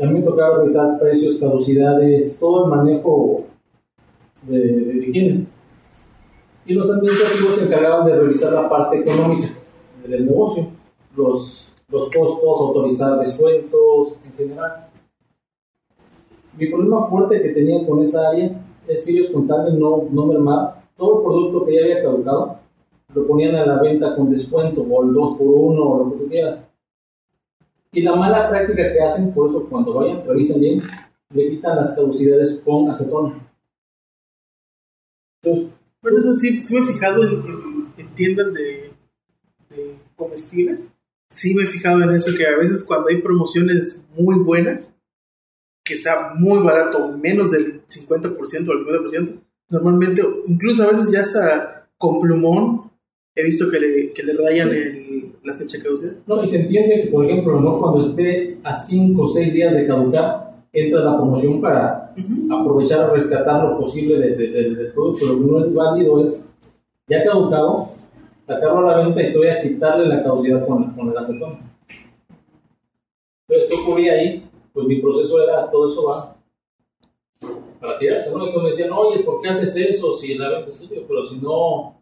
A mí me tocaba revisar precios, caducidades, todo el manejo de, de. Y los administrativos se encargaban de revisar la parte económica del negocio, los, los costos, autorizar descuentos en general. Mi problema fuerte que tenía con esa área es que ellos con tal de no, no mermar, todo el producto que ya había caducado lo ponían a la venta con descuento o el 2 por 1 o lo que tú quieras. Y la mala práctica que hacen, por eso cuando vayan, revisen bien, le quitan las caducidades con acetona. Eso sí, sí me he fijado en, en- en tiendas de, de comestibles. Sí me he fijado en eso, que a veces cuando hay promociones muy buenas, que está muy barato, menos del 50% o el 50%, normalmente, incluso a veces ya está con plumón, he visto que le, que le rayan el- la fecha caducidad. No, y se entiende que, por ejemplo, mejor cuando esté a 5 o 6 días de caducar, entra la promoción para aprovechar o rescatar lo posible de- de- de- del producto. Lo que no es válido es, ya caducado, sacarlo a la venta y todavía quitarle la caducidad con, con el acetón. Entonces, ¿qué ocurría ahí? Pues mi proceso era, todo eso va para tirarse, ¿no? Y me decían, oye, ¿por qué haces eso si la venta es? Pero si no,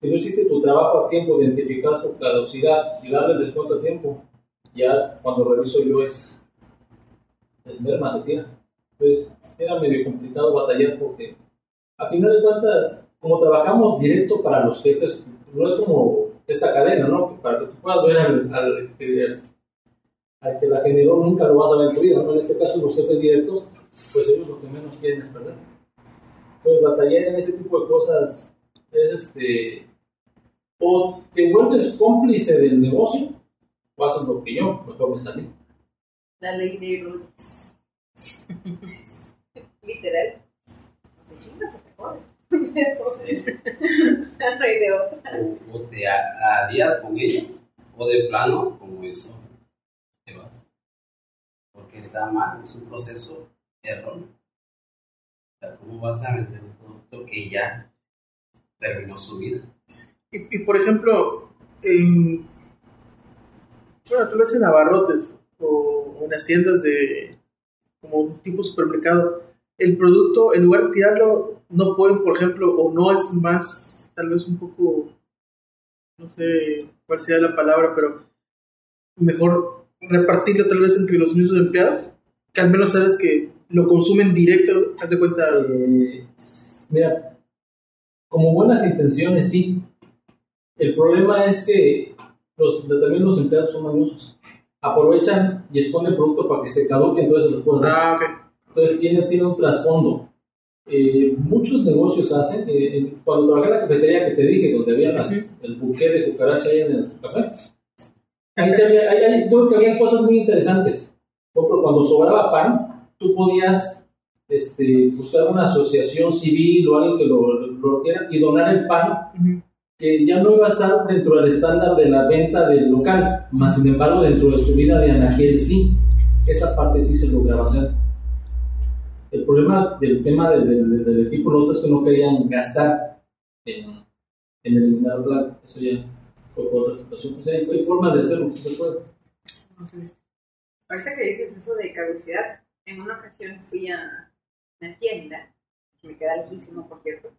si no hiciste tu trabajo a tiempo de identificar su caducidad y darle el descuento a tiempo, ya cuando reviso yo es, es merma, se tira. Entonces, era medio complicado batallar porque, a final de cuentas, como trabajamos directo para los jefes, no es como esta cadena, ¿no? Para que tú puedas ver al, al, que la generó nunca lo vas a ver en tu vida, ¿no? En este caso, los jefes directos, pues ellos lo que menos quieren es perder. Pues batallar en ese tipo de cosas es este. O te vuelves cómplice del negocio, o haces lo que yo, mejor me salí. La ley de Rhodes. *laughs* Literal. Te chingas o te jodes. Sí. O sea, no hay de otra. O, o te a- alías con ellos, o de plano, como eso, te vas. Porque está mal, es un proceso erróneo. O sea, ¿cómo vas a vender un producto que ya terminó su vida? Y, y, por ejemplo, en, bueno, tal vez en abarrotes o en las tiendas de como un tipo supermercado, el producto, en lugar de tirarlo, no pueden, por ejemplo, o no es más, tal vez un poco, no sé cuál sería la palabra, pero mejor repartirlo tal vez entre los mismos empleados, que al menos sabes que lo consumen directo, haz de cuenta, Eh, mira, como buenas intenciones, sí. El problema es que los, también los empleados son mañosos. Aprovechan y esconden el producto para que se caduque, entonces se los pueden ah, ok, Entonces tiene, tiene un trasfondo. Eh, muchos negocios hacen, eh, cuando trabajé en la cafetería que te dije, donde había la- el buque de cucaracha ahí en el café, ahí se había- ahí- ahí- creo que había cosas muy interesantes. Por ejemplo, cuando sobraba pan, tú podías este, buscar una asociación civil o alguien que lo, lo quiera y donar el pan. Que ya no iba a estar dentro del estándar de la venta del local, más sin embargo dentro de su vida de anaquel sí, esa parte sí se lograba hacer. El problema del tema del, del- del equipo es que no querían gastar en, en eliminar plaga, eso ya fue otra situación. O sea, hay, formas de hacerlo, sí se puede. Ahorita que dices eso de caducidad, en una ocasión fui a una tienda, que me queda lejísimo, por cierto,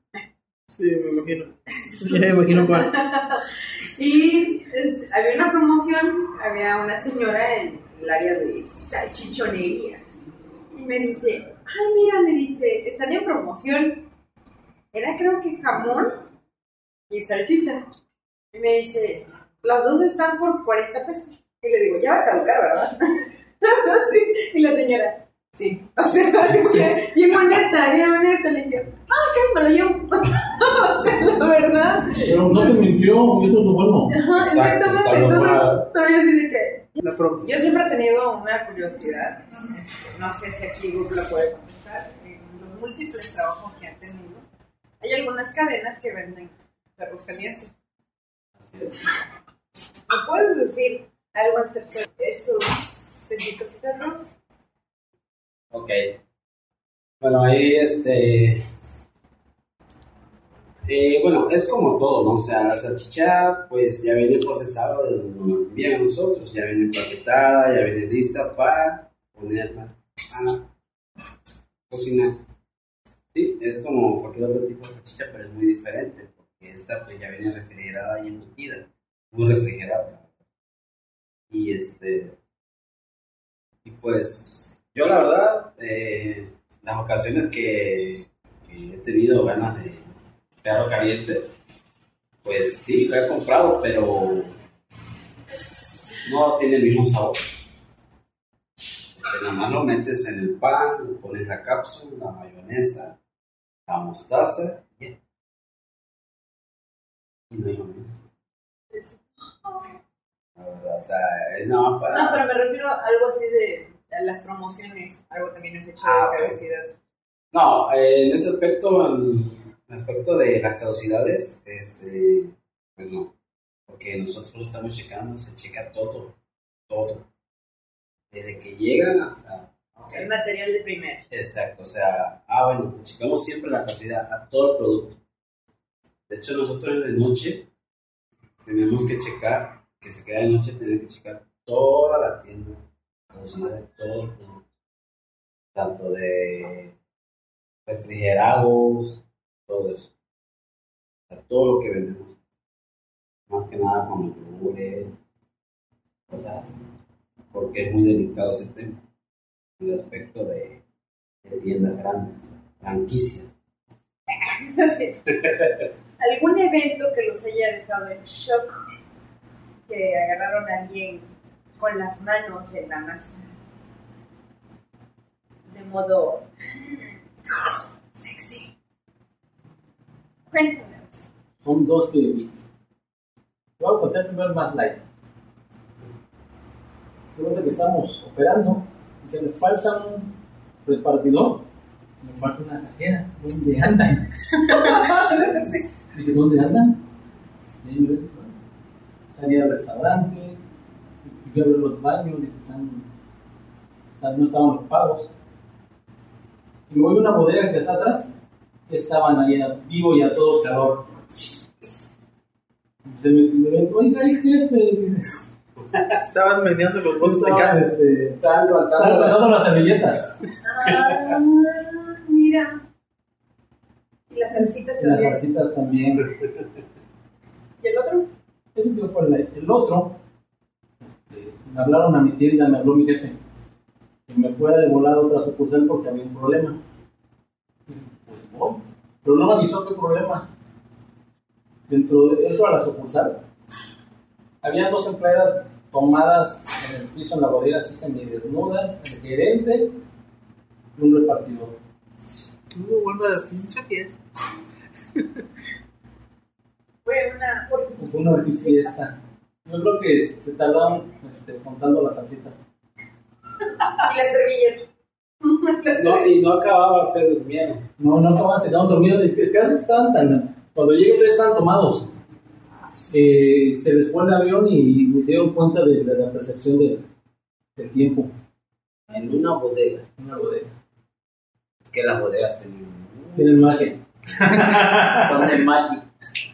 sí, me imagino, ya me imagino cuál. *laughs* y este, había una promoción, había una señora en el área de salchichonería, y me dice, ay, mira, me dice, están en promoción, era creo que jamón y salchicha, y me dice, las dos están por 40 pesos, y le digo, ya va a caducar, ¿verdad? *laughs* sí, y la señora, sí, *laughs* o sea, bien honesta, bien honesta, le dije, ah, ok, me lo llevo, *laughs* o sea, la verdad, Pero no te mintió, y eso es lo bueno. Ajá, exactamente, entonces, yo así de que, yo siempre he tenido una curiosidad, no sé si aquí Google lo puede contestar, en los múltiples trabajos que han tenido, hay algunas cadenas que venden perros calientes. Así es. ¿Me puedes decir algo acerca de esos benditos perros? Ok. Bueno, ahí este. Eh, bueno, es como todo, ¿no? O sea, la salchicha, pues ya viene procesada de donde nos envían a nosotros, ya viene empaquetada, ya viene lista para ponerla a cocinar. Sí, es como cualquier otro tipo de salchicha, pero es muy diferente, porque esta pues ya viene refrigerada y embutida, muy refrigerada. Y este. Y pues, yo la verdad, eh, las ocasiones que, que he tenido ganas de perro caliente, pues sí, lo he comprado, pero no tiene el mismo sabor. Porque nada más lo metes en el pan, le pones la cápsula, la mayonesa, la mostaza, y ya. Y no es lo mismo. La verdad, o sea, es nada más para... No, pero me refiero a algo así de a las promociones, algo también en fecha Ah, de caducidad. No, en ese aspecto, en el aspecto de las caducidades, este, pues no, porque nosotros lo estamos checando, se checa todo, todo, desde que llegan hasta, El material de primera. exacto, o sea, ah, bueno, le checamos siempre la cantidad a todo el producto. De hecho, nosotros de noche tenemos que checar, que se queda de noche, tenemos que checar toda la tienda, caducidad de todo el producto, tanto de refrigerados, todo eso. O sea, todo lo que vendemos. Más que nada con los yogures, cosas así. Porque es muy delicado ese tema. El aspecto de, de tiendas grandes, franquicias. *laughs* ¿Algún evento que los haya dejado en shock? Que agarraron a alguien con las manos en la masa. De modo sexy. Son dos que vi. Voy a contar primero más light. Se cuenta que estamos operando y se me falta un repartidor. Me falta una cajera. ¿Dónde andan? *laughs* Dije, ¿dónde andan? Y ahí me ves, bueno, salí al restaurante, fui a ver los baños y que están, no estaban ocupados. Y me voy a una bodega que está atrás, estaban ahí a vivo y a todo calor. Se me, ven, oiga, ay, jefe, *laughs* Estaban meneando los botes de gato. este, Estaban guardando las servilletas, Ah, mira. Y las salsitas y las también. salsitas también. ¿Y el otro? Ese tío fue el, el otro. este, me hablaron a mi tienda, me habló mi jefe. Que me fuera de volar a otra sucursal porque había un problema. Y dije, Pues voy. Pero no me avisó qué problema. Dentro de dentro de la sucursal había dos empleadas tomadas en el piso en la bodega, así semidesnudas, el gerente y un repartidor. Tuvo buena mucha fiesta. *laughs* Fue una. Fue una fiesta. Yo creo que este, tardaron este, contando las salsitas. *laughs* Y la servilleta. *laughs* No, y no acababan, se durmieron. No, no acaban, se quedaron dormidos. Es que casi estaban tan. Cuando llegué, ustedes estaban tomados. Eh, se les fue el avión y me se dieron cuenta de, de la percepción de- del tiempo En una bodega. en una bodega. Es que las bodegas tienen. Tienen magia. *laughs* Son de Magic.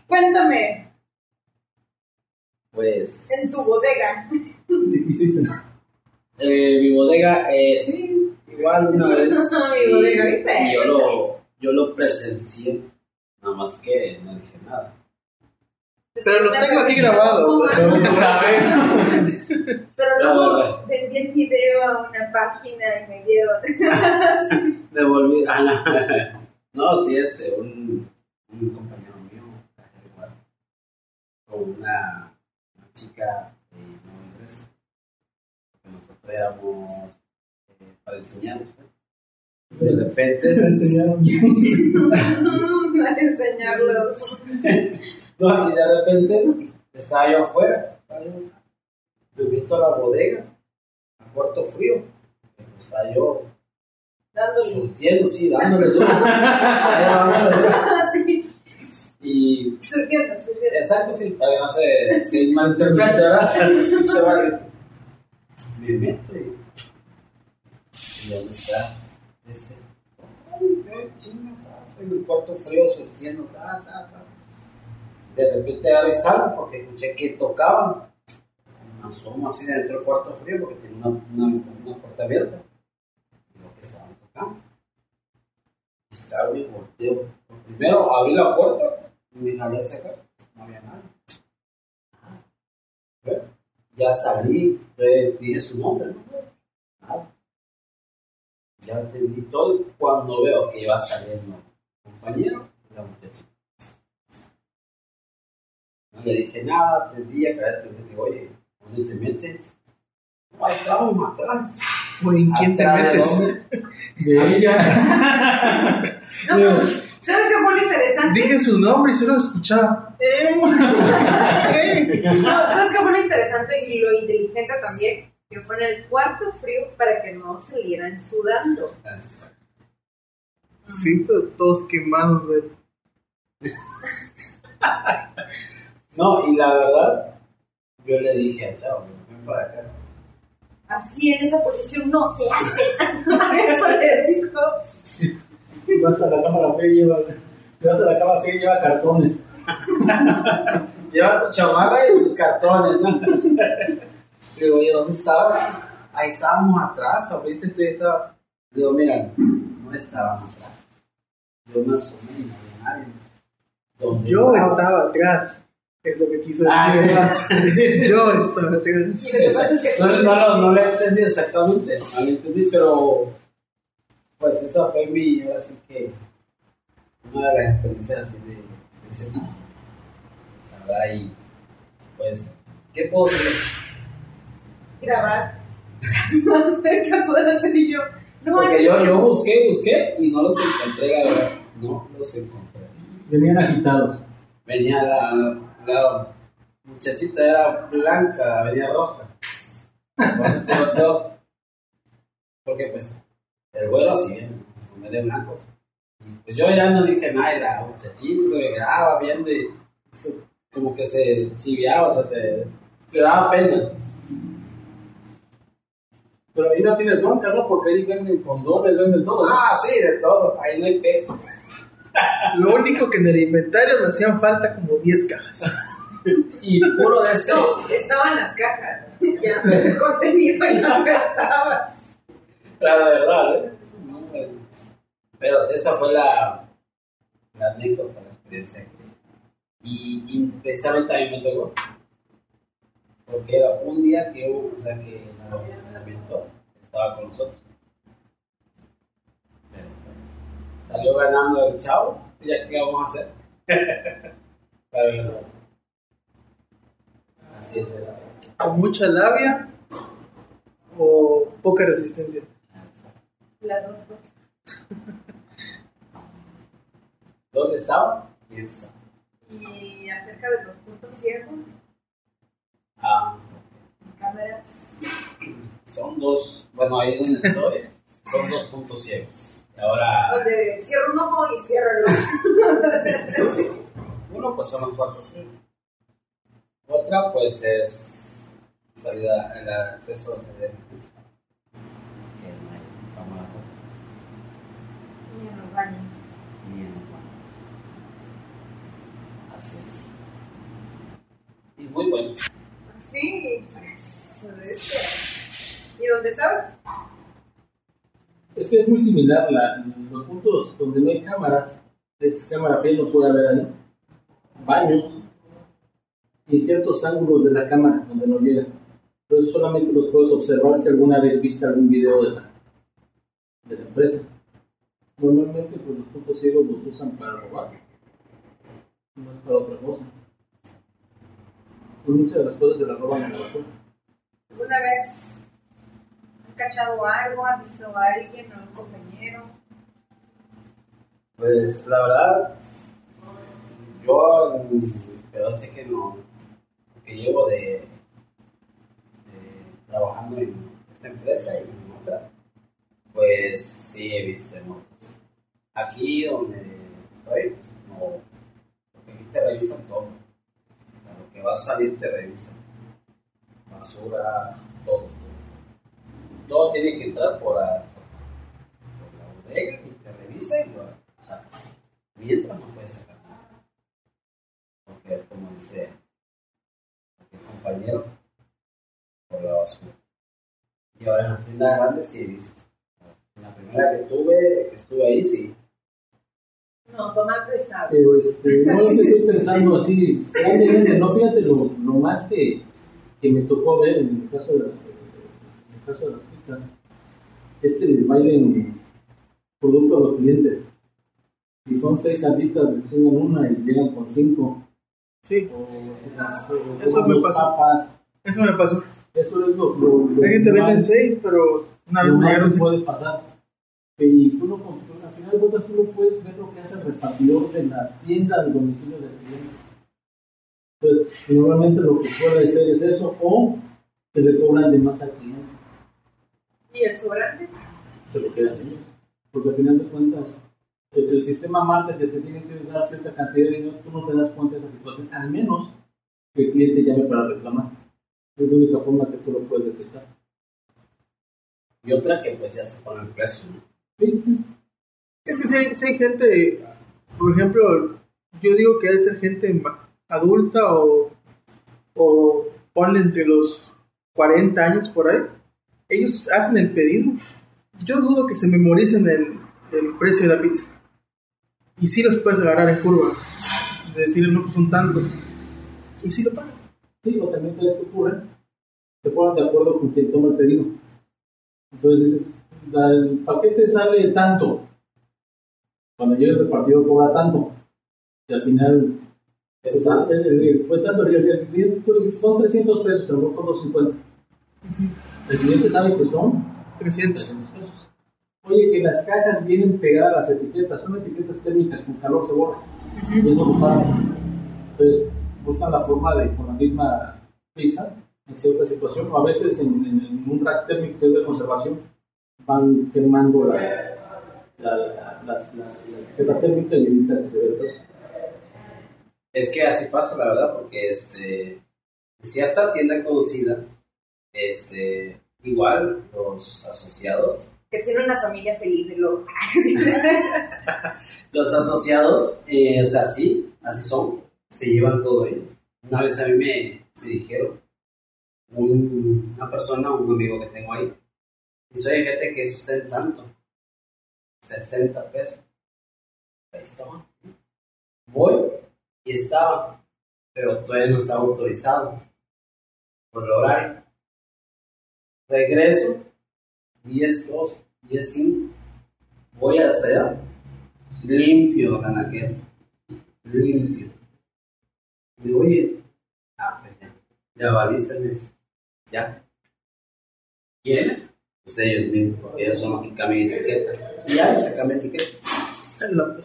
Cuéntame, Pues. en tu bodega. ¿Qué hiciste? Eh, mi bodega, eh, sí, igual una vez. *laughs* Y- yo lo, yo lo presencié, nada más que no dije nada. Pero los tengo aquí grabados. o *laughs* sea. Pero luego vendí el video a una página y me dieron. *laughs* Devolví. Ah, no. no, sí, este, un, un compañero mío, igual, con una, una chica de nuevo ingreso, que nosotros éramos eh, para enseñar. De repente, Me enseñaron bien. *laughs* a enseñarlos. *laughs* No, y de repente estaba yo afuera, estaba yo, me a la bodega, a cuarto frío, estaba yo Dándole. surtiendo, sí, dándole duro, *laughs* dándole duro. Así. y Surgiendo, surgiendo. exacto, sí, para que no se, se malinterprete, ¿verdad? Se escucha mal. Me meto y, y ¿dónde está este? En el cuarto frío surtiendo, ta, ta, ta. De repente ahora y salgo porque escuché que tocaban. Me asomo así dentro del cuarto frío porque tenía una, una, puerta abierta. Y lo que estaban tocando. Y salgo y volteo. Primero abrí la puerta y me jalé hacia acá. No había nada. Ya salí, eh, dije su nombre, ¿no? Ya entendí todo cuando veo que iba saliendo el compañero y la muchacha. No le dije nada, entendí, acá entendí, digo, oye, ¿dónde te metes? No, ahí estábamos atrás. Güey, ¿en quién te Atrás de metes? dónde. De ella. *laughs* No, no. ¿Sabes qué fue lo interesante? Dije su nombre y solo escuchaba. *laughs* ¡Eh! ¡Eh! No, ¿sabes qué fue lo interesante y lo inteligente también? Que fue en el cuarto frío para que no salieran sudando. Sí, pero todos quemados de. *laughs* No, y la verdad, yo le dije a Chavo, ven para acá. Así en esa posición no se hace. *laughs* Eso le dijo. Vas a la cámara fea y lleva. Si vas a la cámara fea lleva cartones. *laughs* Lleva tu chamarra y tus cartones, ¿no? Digo, oye, ¿dónde estaba? Ahí estábamos atrás, abriste tú y estaba. Digo, mira, no estaban atrás. Yo me asomé y no había nadie. ¿Dónde Yo estaba atrás. Es lo que quiso Ah, decir. sí. *laughs* Yo estaba atrás. Y lo que pasa es que No, no, no, no le entendí exactamente, no le entendí, pero pues esa fue mi, ahora sí que una de las experiencias así de, de ese tipo. La verdad, y pues, ¿qué puedo decir? Grabar. *laughs* ¿Qué puedo hacer? Y yo, no, Porque yo, yo busqué, busqué y no los encontré, la verdad. No los encontré. Venían agitados. Venía la, la muchachita, era blanca, venía roja. Por eso tengo todo. Porque pues el vuelo así viene, se pone de blancos. Y pues yo ya no dije nada y la muchachita se me quedaba viendo y se- como que se chiviaba, o sea, se, le daba pena. Pero ahí no tienes bronca, ¿no? Porque ahí venden condones, venden todo. Ah, sí, de todo, ahí no hay pez. *laughs* Lo único que en el inventario me hacían falta como 10 cajas. Y puro de ese. no, estaban las cajas. *laughs* Ya, el contenido ya no estaba. La verdad, ¿eh? No, pues, pero esa fue la, la anécdota, la experiencia. que- Y, y precisamente a mí me tocó. Porque era un día que hubo, o sea, que la estaba con nosotros. Pero, salió ganando el chavo, y ya qué vamos a hacer. *laughs* La verdad. Así es esto. Con mucha labia o poca resistencia. Las dos cosas. ¿Dónde estaba? ¿Quién sabe? Y acerca de los puntos ciegos, Ah, cámaras. son dos, bueno, ahí donde estoy, son dos puntos ciegos. Y Ahora, Donde cierro un ojo y cierro el otro. uno pues son los cuatro puntos. Otra pues es salida, el acceso a salida de emergencia. Que no hay cámaras Y en los baños. ni en los baños. Así es. Y muy bueno. Sí. ¿Y dónde estabas? Es que es muy similar. La, los puntos donde no hay cámaras, es cámara fiel, no puede haber ahí. Baños y ciertos ángulos de la cámara donde no llega. Pero solamente los puedes observar si alguna vez viste algún video de la, de la empresa. Normalmente pues, los puntos ciegos los usan para robar, no es para otra cosa. Pues muchas de las cosas se las roban en la basura. ¿Alguna vez han cachado algo? ¿Han visto a alguien o un compañero? Pues la verdad, yo pero sé que no, que llevo de, de trabajando en esta empresa y en otra, pues sí he visto en otras. Aquí donde estoy, pues no, porque aquí te revisan todo. Que va a salir te revisan. Basura, todo. Todo, todo tiene que entrar por, la- por la bodega y te revisa y lo sacas. Mientras no puedes sacar nada. Porque es como dice el compañero, por la basura. Y ahora en las tiendas grandes sí he visto. En la primera que tuve, que estuve ahí, sí. No, tomar prestado. Pero este, no es que estoy pensando así, grandemente, no fíjate lo, lo más que, que me tocó ver en el caso de, la- en el caso de las pizzas, es que les bailen producto a los clientes. Si son seis salditas, le chingan una y llegan con cinco. Sí, O las- Eso me pasó. papas. eso me pasó. Eso es lo, lo, lo Hay gente más- 6, pero una llegaron que puede pasar. Y tú no, de cuentas, tú no puedes ver lo que hace el repartidor de la tienda del domicilio del cliente. Entonces, normalmente lo que suele hacer es eso, o que le cobran de más al cliente, ¿Y el sobrante? se lo quedan ellos. Porque al final de cuentas, el, el sistema marca que te tiene que dar cierta cantidad de dinero, tú no te das cuenta de esa situación, al menos que el cliente llame para reclamar. Es la única forma que tú lo puedes detectar. Y otra que pues ya se pone el precio. ¿no? Sí, Es que si hay, sí hay gente, por ejemplo, yo digo que debe ser gente adulta o, o ponle entre los 40 años por ahí. Ellos hacen el pedido. Yo dudo que se memoricen el, el precio de la pizza. Y sí los puedes agarrar en curva. De decirle, no, un tanto. Y sí lo pagan. Sí, o también que esto ocurre, se ponen de acuerdo con quien toma el pedido. Entonces dices, "Da- el paquete sale tanto. Cuando llega el repartido cobra tanto. Y al final, Está. el- el- fue tanto, el, cliente son 300 pesos, a lo mejor son 250. El cliente sabe que son 300. 300 pesos. Oye, que las cajas vienen pegadas a las etiquetas, son etiquetas térmicas, con calor se borra. Y eso lo saben. Entonces, buscan la forma de, con la misma pizza, en cierta situación, o a veces en, en- en un rack térmico que es de conservación, van quemando la, la, la, las- la- la térmica y evita que se vea el peso. Es que así pasa, la verdad, porque este, en cierta tienda conocida, este, igual los asociados, Que tiene una familia feliz de lo. *laughs* los asociados, eh, o sea, sí, así son, se llevan todo ello. Una vez a mí me, me dijeron, un- una persona, un amigo que tengo ahí, dice, oye, fíjate que eso tanto, 60 pesos. Ahí estaba. Voy y estaba, pero todavía no estaba autorizado por el horario. Regreso, 10, 2, 10, 5, voy hasta allá, limpio, Ranaquel, limpio. Digo, oye, ah, pues ya, ya valiste, ya. ¿Quiénes? Pues ellos mismos, ellos son los que cambian etiqueta. Y ya, se cambia etiqueta. La.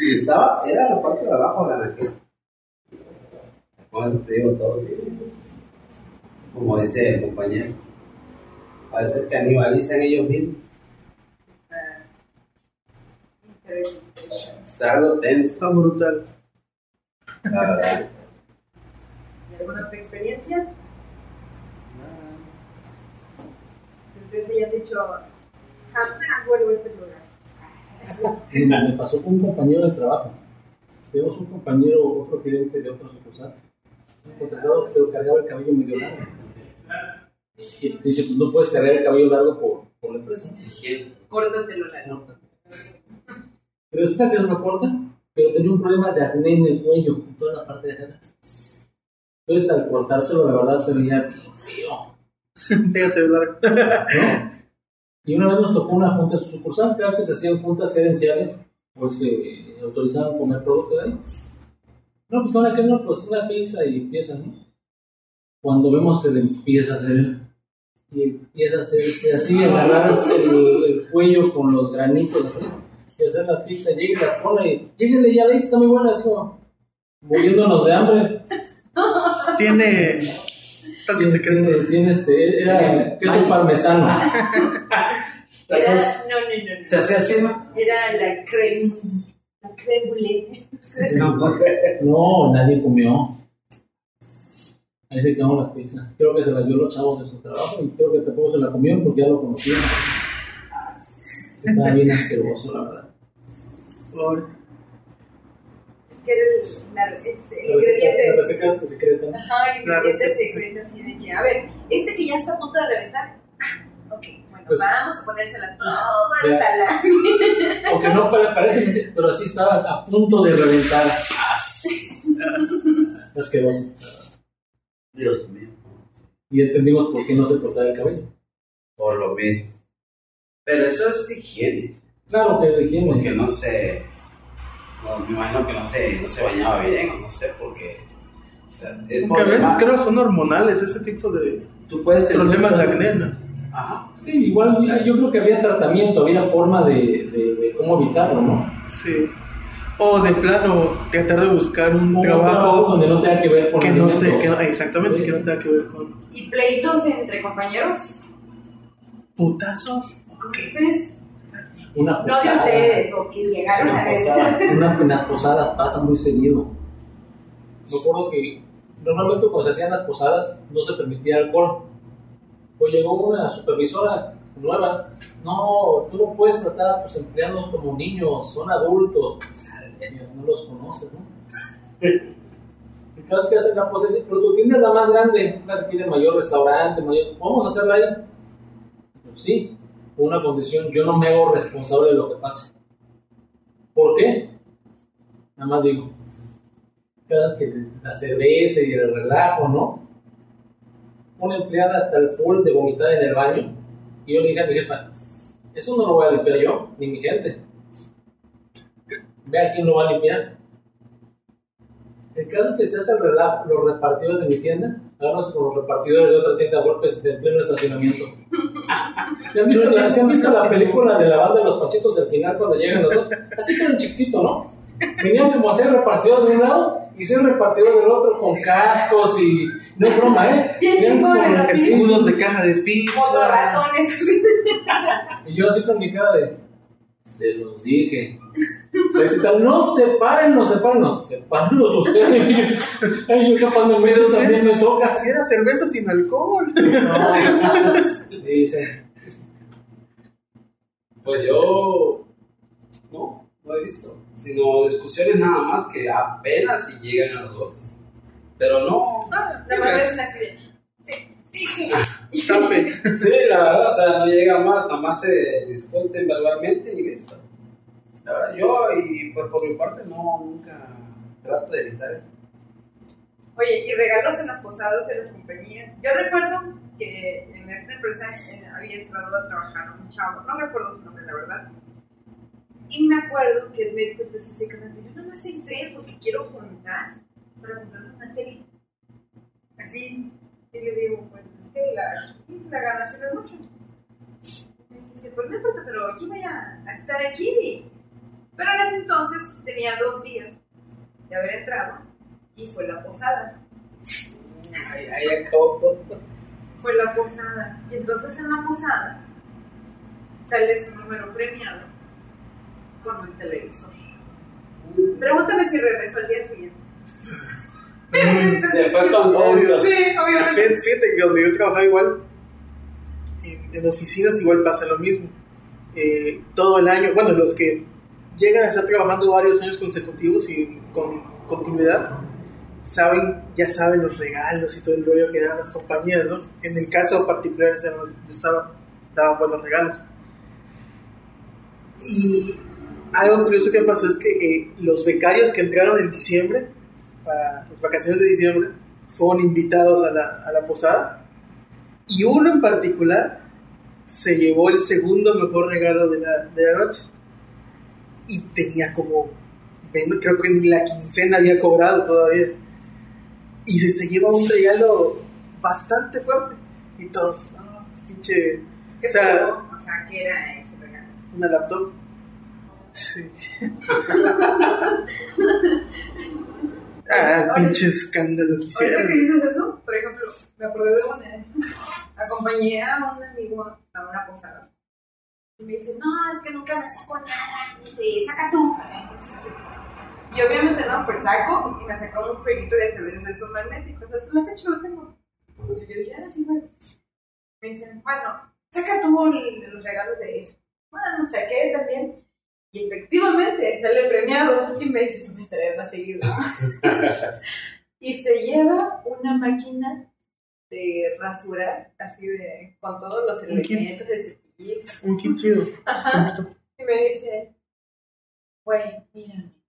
Y estaba, era la parte de abajo de la naqueta. Con eso te digo todo. Como dice el compañero. A veces canibalizan ellos mismos. Interesante. Está algo tenso, Está brutal. la verdad. ¿Y alguna otra experiencia? Que ustedes hayan dicho, jamás vuelvo a este *laughs* me pasó con un compañero de trabajo. Tenemos un compañero, otro cliente de otra sucursal. Un contratado, pero cargaba el cabello medio largo. Y dice, pues no puedes cargar el cabello largo por, por la empresa. Córtatelo la Corta. Pero resulta que es una corta, pero tenía un problema de acné en el cuello, en toda la parte de atrás. Entonces al cortárselo, la verdad se veía bien feo. *laughs* Déjate hablar. ¿no? Y una vez nos tocó una junta su sucursal, cada vez que se hacían juntas gerenciales, pues se autorizaban comer producto de ahí. No, pues ahora que no, pues una pizza y empieza, ¿no? Cuando vemos que le empieza a hacer, y empieza a hacerse así, agarrarse el, el cuello con los granitos así, y hacer la pizza, llega y la pone y, lléguenle ya, veis, está muy buena, así como, muriéndonos de hambre. Tiene toque Tiene, secreto. tiene, tiene este, era queso parmesano. *laughs* Era, no, no, no, Se hace así, ¿no? Era la creme, la creme brûlée. No, nadie comió. Ahí se quedaron las pizzas. Creo que se las dio los chavos de su trabajo y creo que tampoco se la comieron porque ya lo conocían. Estaba bien asqueroso, la verdad. Es que era el, la- este, el ingrediente. la receta es secreta. Ajá, el ingrediente secreto, así de que, a ver, este que ya está a punto de reventar. Ah, ok, bueno, Pues- vamos a ponérsela toda Vea. el salami. *laughs* Aunque no pare- parece, pero así estaba a punto de reventar. *laughs* Asqueroso. Dios mío. Y entendimos por qué no se cortaba el cabello. Por lo mismo. Pero eso es higiene. Claro que es higiene. Porque no sé. No, me imagino que no se, no se bañaba bien, o no sé, porque. O sea, a veces creo que son hormonales ese tipo de Tú puedes tener problemas de acné, ¿no? Ajá. Sí, igual yo creo que había tratamiento, había forma de, de- de cómo evitarlo, ¿no? Sí. O de plano, tratar de buscar un Un trabajo donde no tenga que ver con que no sé, que no- exactamente, que no tenga que ver con ¿Y pleitos entre compañeros? putazos. ¿Qué ves? Una No de posada. ustedes, o que llegaron a Una ver. posada. Una- *laughs* en las posadas pasa muy seguido. Me acuerdo que normalmente cuando se hacían las posadas no se permitía alcohol. Pues llegó una supervisora nueva. No, tú no puedes tratar a tus empleados como niños, son adultos. Ay, No los conoces, ¿no? Y cada vez que hacen la posada, pero tu tienda es la más grande, la que tiene mayor restaurante, mayor... ¿Vamos a hacerla ahí? Pues sí, una condición, yo no me hago responsable de lo que pase. ¿Por qué? Nada más digo, vez que la cerveza y el relajo, ¿no? Una empleada hasta el full de vomitar en el baño. Y yo le dije a mi jefa, eso no lo voy a limpiar yo, ni mi gente. Vea quién lo va a limpiar. El caso es que se hace el relajo, los repartidos de mi tienda, agarrándose con los repartidores de otra tienda golpes de pleno estacionamiento. *laughs* ¿Se han, visto la, ¿Se han visto la película de la banda de los Pachitos al final cuando llegan los dos? Así que eran chiquitito, ¿no? Venían como a ser repartidores de un lado y ser repartidores del otro con cascos y. No es broma, ¿eh? Bien chingones. Escudos de caja de Como pizza. ratones así. Y yo así con mi cara de. Se los dije. Tal, no, sepárenlos, sepárenlos. Sepárenlos ustedes. *laughs* Ay, yo capaz me meto Pero también me toca. si era cerveza sin alcohol. *laughs* No, dice. Pues yo no, no he visto, sino discusiones nada más que apenas si llegan a los dos. Pero no, Nada más es así de. Sape. *laughs* sí, la verdad, o sea, no llega más, nada más se discuten verbalmente y listo. La verdad, yo y por, por mi parte no, nunca trato de evitar eso. Oye, y regalos en las posadas de las compañías. Yo recuerdo que en esta empresa eh, había entrado a trabajar un chavo, no recuerdo su nombre, la verdad. Y me acuerdo que el médico específicamente, yo nada más entré porque quiero juntar para comprar una tele. Así, y le digo, pues es que la, la ganancia no es mucho. Y me dice, pues no importa, pero aquí voy a, a estar aquí. Pero en ese entonces tenía dos días de haber entrado y fue la posada. Ahí acabó todo. Fue la posada. Y entonces en la posada sale su número premiado con el televisor. Pregúntame si regresó al día siguiente. *laughs* Se fue contento. Obvio. Sí, obviamente. Fíjate fíjate que donde yo trabajaba igual, en, en oficinas igual pasa lo mismo. Eh, todo el año, bueno, los que llegan a estar trabajando varios años consecutivos y con continuidad, saben, ya saben los regalos y todo el rollo que dan las compañías, ¿no? En el caso particular, yo estaba, daban buenos regalos. Y algo curioso que pasó es que eh, los becarios que entraron en diciembre, para las vacaciones de diciembre, fueron invitados a la, a la posada. Y uno en particular se llevó el segundo mejor regalo de la, de la noche. Y tenía como, creo que ni la quincena había cobrado todavía. Y se, se lleva un regalo bastante fuerte. Y todos, no, pinche, ¿Qué o sea? O sea, ¿qué era ese regalo? una laptop. Sí. *laughs* ah, pinche escándalo que Ahorita hicieron. que dices eso, por ejemplo, me acordé de una. Acompañé a un amigo a una posada. Y me dice, no, es que nunca me saco nada. Me dice, saca tú. Y obviamente no, pues saco y me sacó un jueguito de ajedrez de esos magnéticos. Hasta la fecha lo tengo. Y yo dije, ah, sí, bueno. Me dicen, bueno, saca tú los regalos de eso. Bueno, saqué también. Y efectivamente sale premiado. Y me dice, tú me traes más seguido. *laughs* y se lleva una máquina de rasurar, así de, con todos los elementos de cepillito. Un kit chido. Ajá. Y me dice, güey, mírame.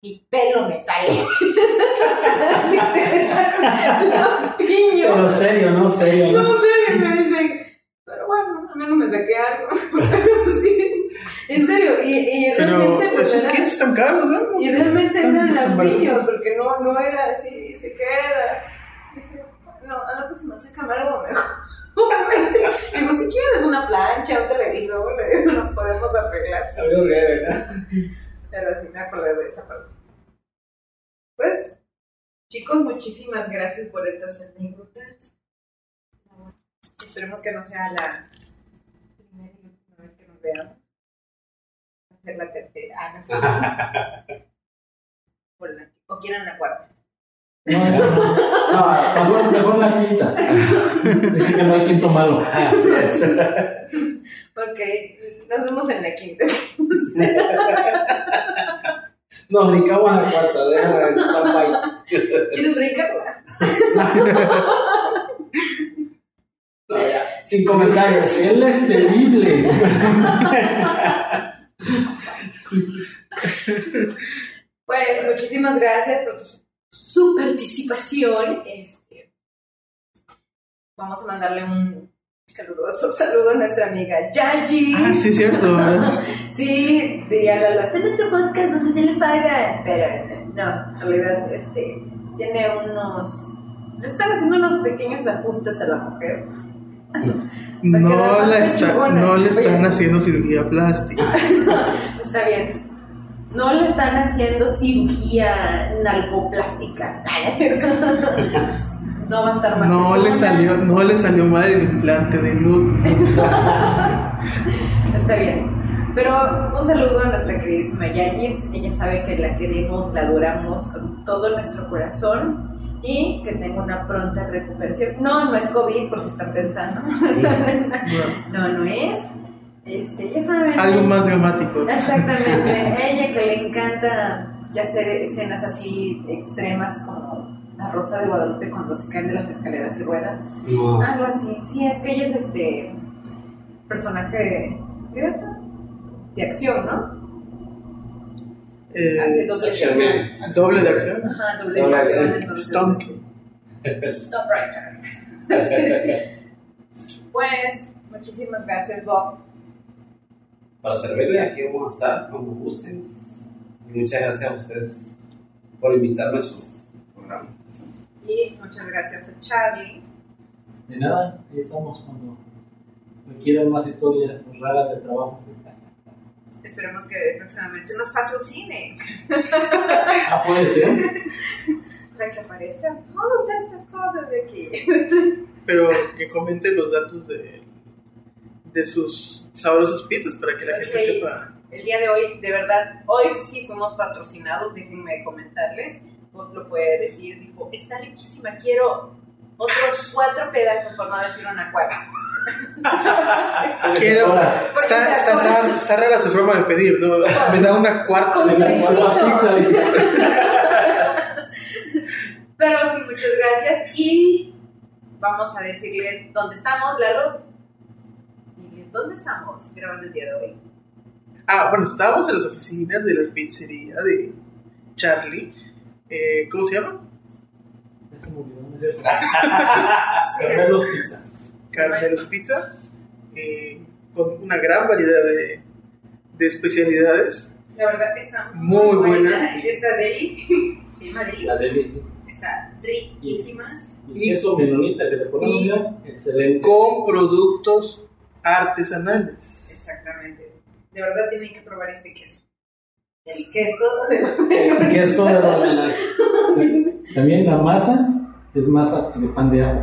Mi pelo me sale. Lampiño. Pero serio, no serio. ¿no? No sé, me dice, pero bueno, al menos me saqué algo. *laughs* Sí, en serio, y, y Pero realmente, pues, esos era- kits están caros, ¿no? y realmente Están- eran lampiños, porque no, no era así, se queda. Dice, no, a la próxima sácame algo mejor. *laughs* Digo, si quieres una plancha, un televisor, le digo, lo podemos arreglar. Algo leve, ¿verdad? Pero sí me acordé de esa parte. Pues, chicos, muchísimas gracias por estas anécdotas. Esperemos que no sea la primera y última vez que nos veamos. Va a ser la tercera. Ah, no sé. *laughs* O la- o quieran la cuarta. No, eso no. No, Mejor, mejor la quinta. Dije que no hay quinto malo. *laughs* así es. Ok, nos vemos en la quinta. *laughs* Nos brincamos a la cuarta, déjala en stand-by. *laughs* ¿Quieres brincarla? *laughs* No, sin comentarios. Él es terrible. Pues muchísimas gracias por tu, su participación. Este, vamos a mandarle un caluroso *laughs* saludo a nuestra amiga Yaji. Ah, sí, cierto. *laughs* Sí, diría Lalo, está en nuestro podcast donde se le pagan. Pero no, en realidad este, tiene unos Le están haciendo unos pequeños ajustes a la mujer. No, *laughs* la está- no le están haciendo cirugía plástica. Está bien. No le están haciendo cirugía nalgoplástica. No va a estar más No le salió, no le salió mal el implante de glúteo. *laughs* Está bien. Pero un saludo a nuestra queridísima Yayis. Ella sabe que la queremos, la adoramos con todo nuestro corazón y que tenga una pronta recuperación. No, no es COVID, por si están pensando. *laughs* no, no es. Este, ya saben. Algo más dramático. Exactamente. *laughs* ella que le encanta hacer escenas así extremas como la Rosa de Guadalupe cuando se caen de las escaleras y ruedan. No. Algo así. Sí, es que ella es este personaje ¿qué es? de acción, ¿no? Eh, Hace doble acción, acción. doble de acción. Ajá, doble, Doble acción. acción. entonces, Stunt. Stop right *laughs* Pues, muchísimas gracias, Bob. Para servirle, aquí vamos a estar cuando gusten. Y muchas gracias a ustedes por invitarme a su programa. Y muchas gracias a Charlie. De nada, ahí estamos cuando requieran más historias raras de trabajo. Esperemos que próximamente nos patrocine Ah, puede ser. para que aparezcan todas estas cosas de aquí. Pero que comente los datos de, de sus sabrosas pizzas para que la gente sepa. El día de hoy, de verdad, hoy sí fuimos patrocinados, déjenme comentarles. Lo puede decir, dijo, está riquísima, quiero otros cuatro pedazos, por no decir una cuarta. Quiero- Está, está, rara, está rara su forma de pedir, ¿no? Me da una cuarta de. *laughs* Pero sí, muchas gracias y vamos a decirles dónde estamos, Lalo. ¿Dónde estamos grabando el día de hoy? Ah, bueno, estábamos en las oficinas de la pizzería de Charlie. Eh, ¿Cómo se llama? Ya se me olvidó, ¿no es cierto? *laughs* Carmelos Pizza. Carneros Pizza. eh, con una gran variedad de, de especialidades. La verdad que está Muy buena. buenas. Esta deli, *laughs* se llama deli, La de está riquísima. Y queso menonita que Y- ya, excelente. Con productos artesanales. Exactamente. De verdad tienen que probar este queso. El queso de Queso de dominar. *laughs* También la masa es masa de pan de ajo,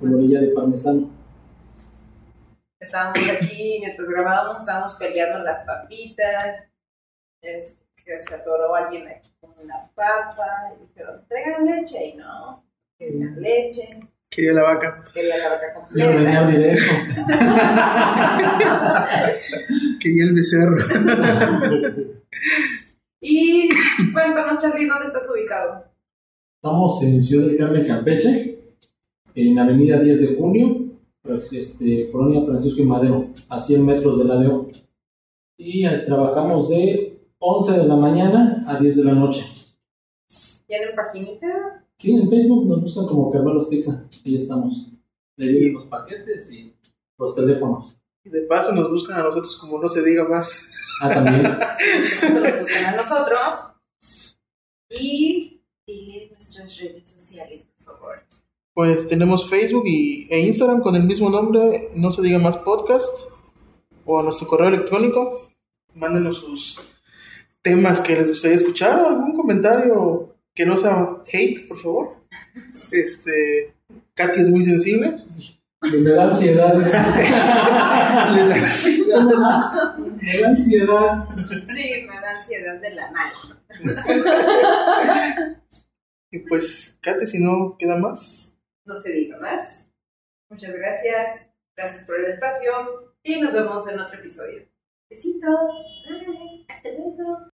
con orilla de parmesano. Estábamos aquí mientras grabábamos, estábamos peleando las papitas. Es que se atoró alguien aquí con una papa. Y dijeron, traigan leche. Y no, querían leche. Quería la vaca. Quería la vaca Yo completa. eso. *laughs* Quería el becerro. *laughs* Y cuéntanos, Charlie, ¿dónde estás ubicado? Estamos en Ciudad del Carmen, Campeche, en Avenida 10 de Junio, este, Colonia Francisco y Madero, a 100 metros del ADO. Y eh, trabajamos de 11 de la mañana a 10 de la noche. ¿Tienen paginita? Sí, en Facebook nos buscan como Carmelos Pizza, y ya estamos. Le los paquetes y los teléfonos. Y de paso nos buscan a nosotros como no se diga más. Ah, también. *laughs* Se los buscan a nosotros. Y dile nuestras redes sociales, por favor. Pues tenemos Facebook y, e Instagram con el mismo nombre, no se diga más podcast, o a nuestro correo electrónico. Mándenos sus temas que les gustaría escuchar, algún comentario que no sea hate, por favor. *laughs* Este, Katy es muy sensible. Me da ansiedad. *laughs* Le da- Me *laughs* da ansiedad. Sí, me da ansiedad de la mala. y pues, Katy, si no queda más, No se diga más. Muchas gracias. Gracias por el espacio. Y nos vemos en otro episodio. Besitos. Bye. Hasta luego.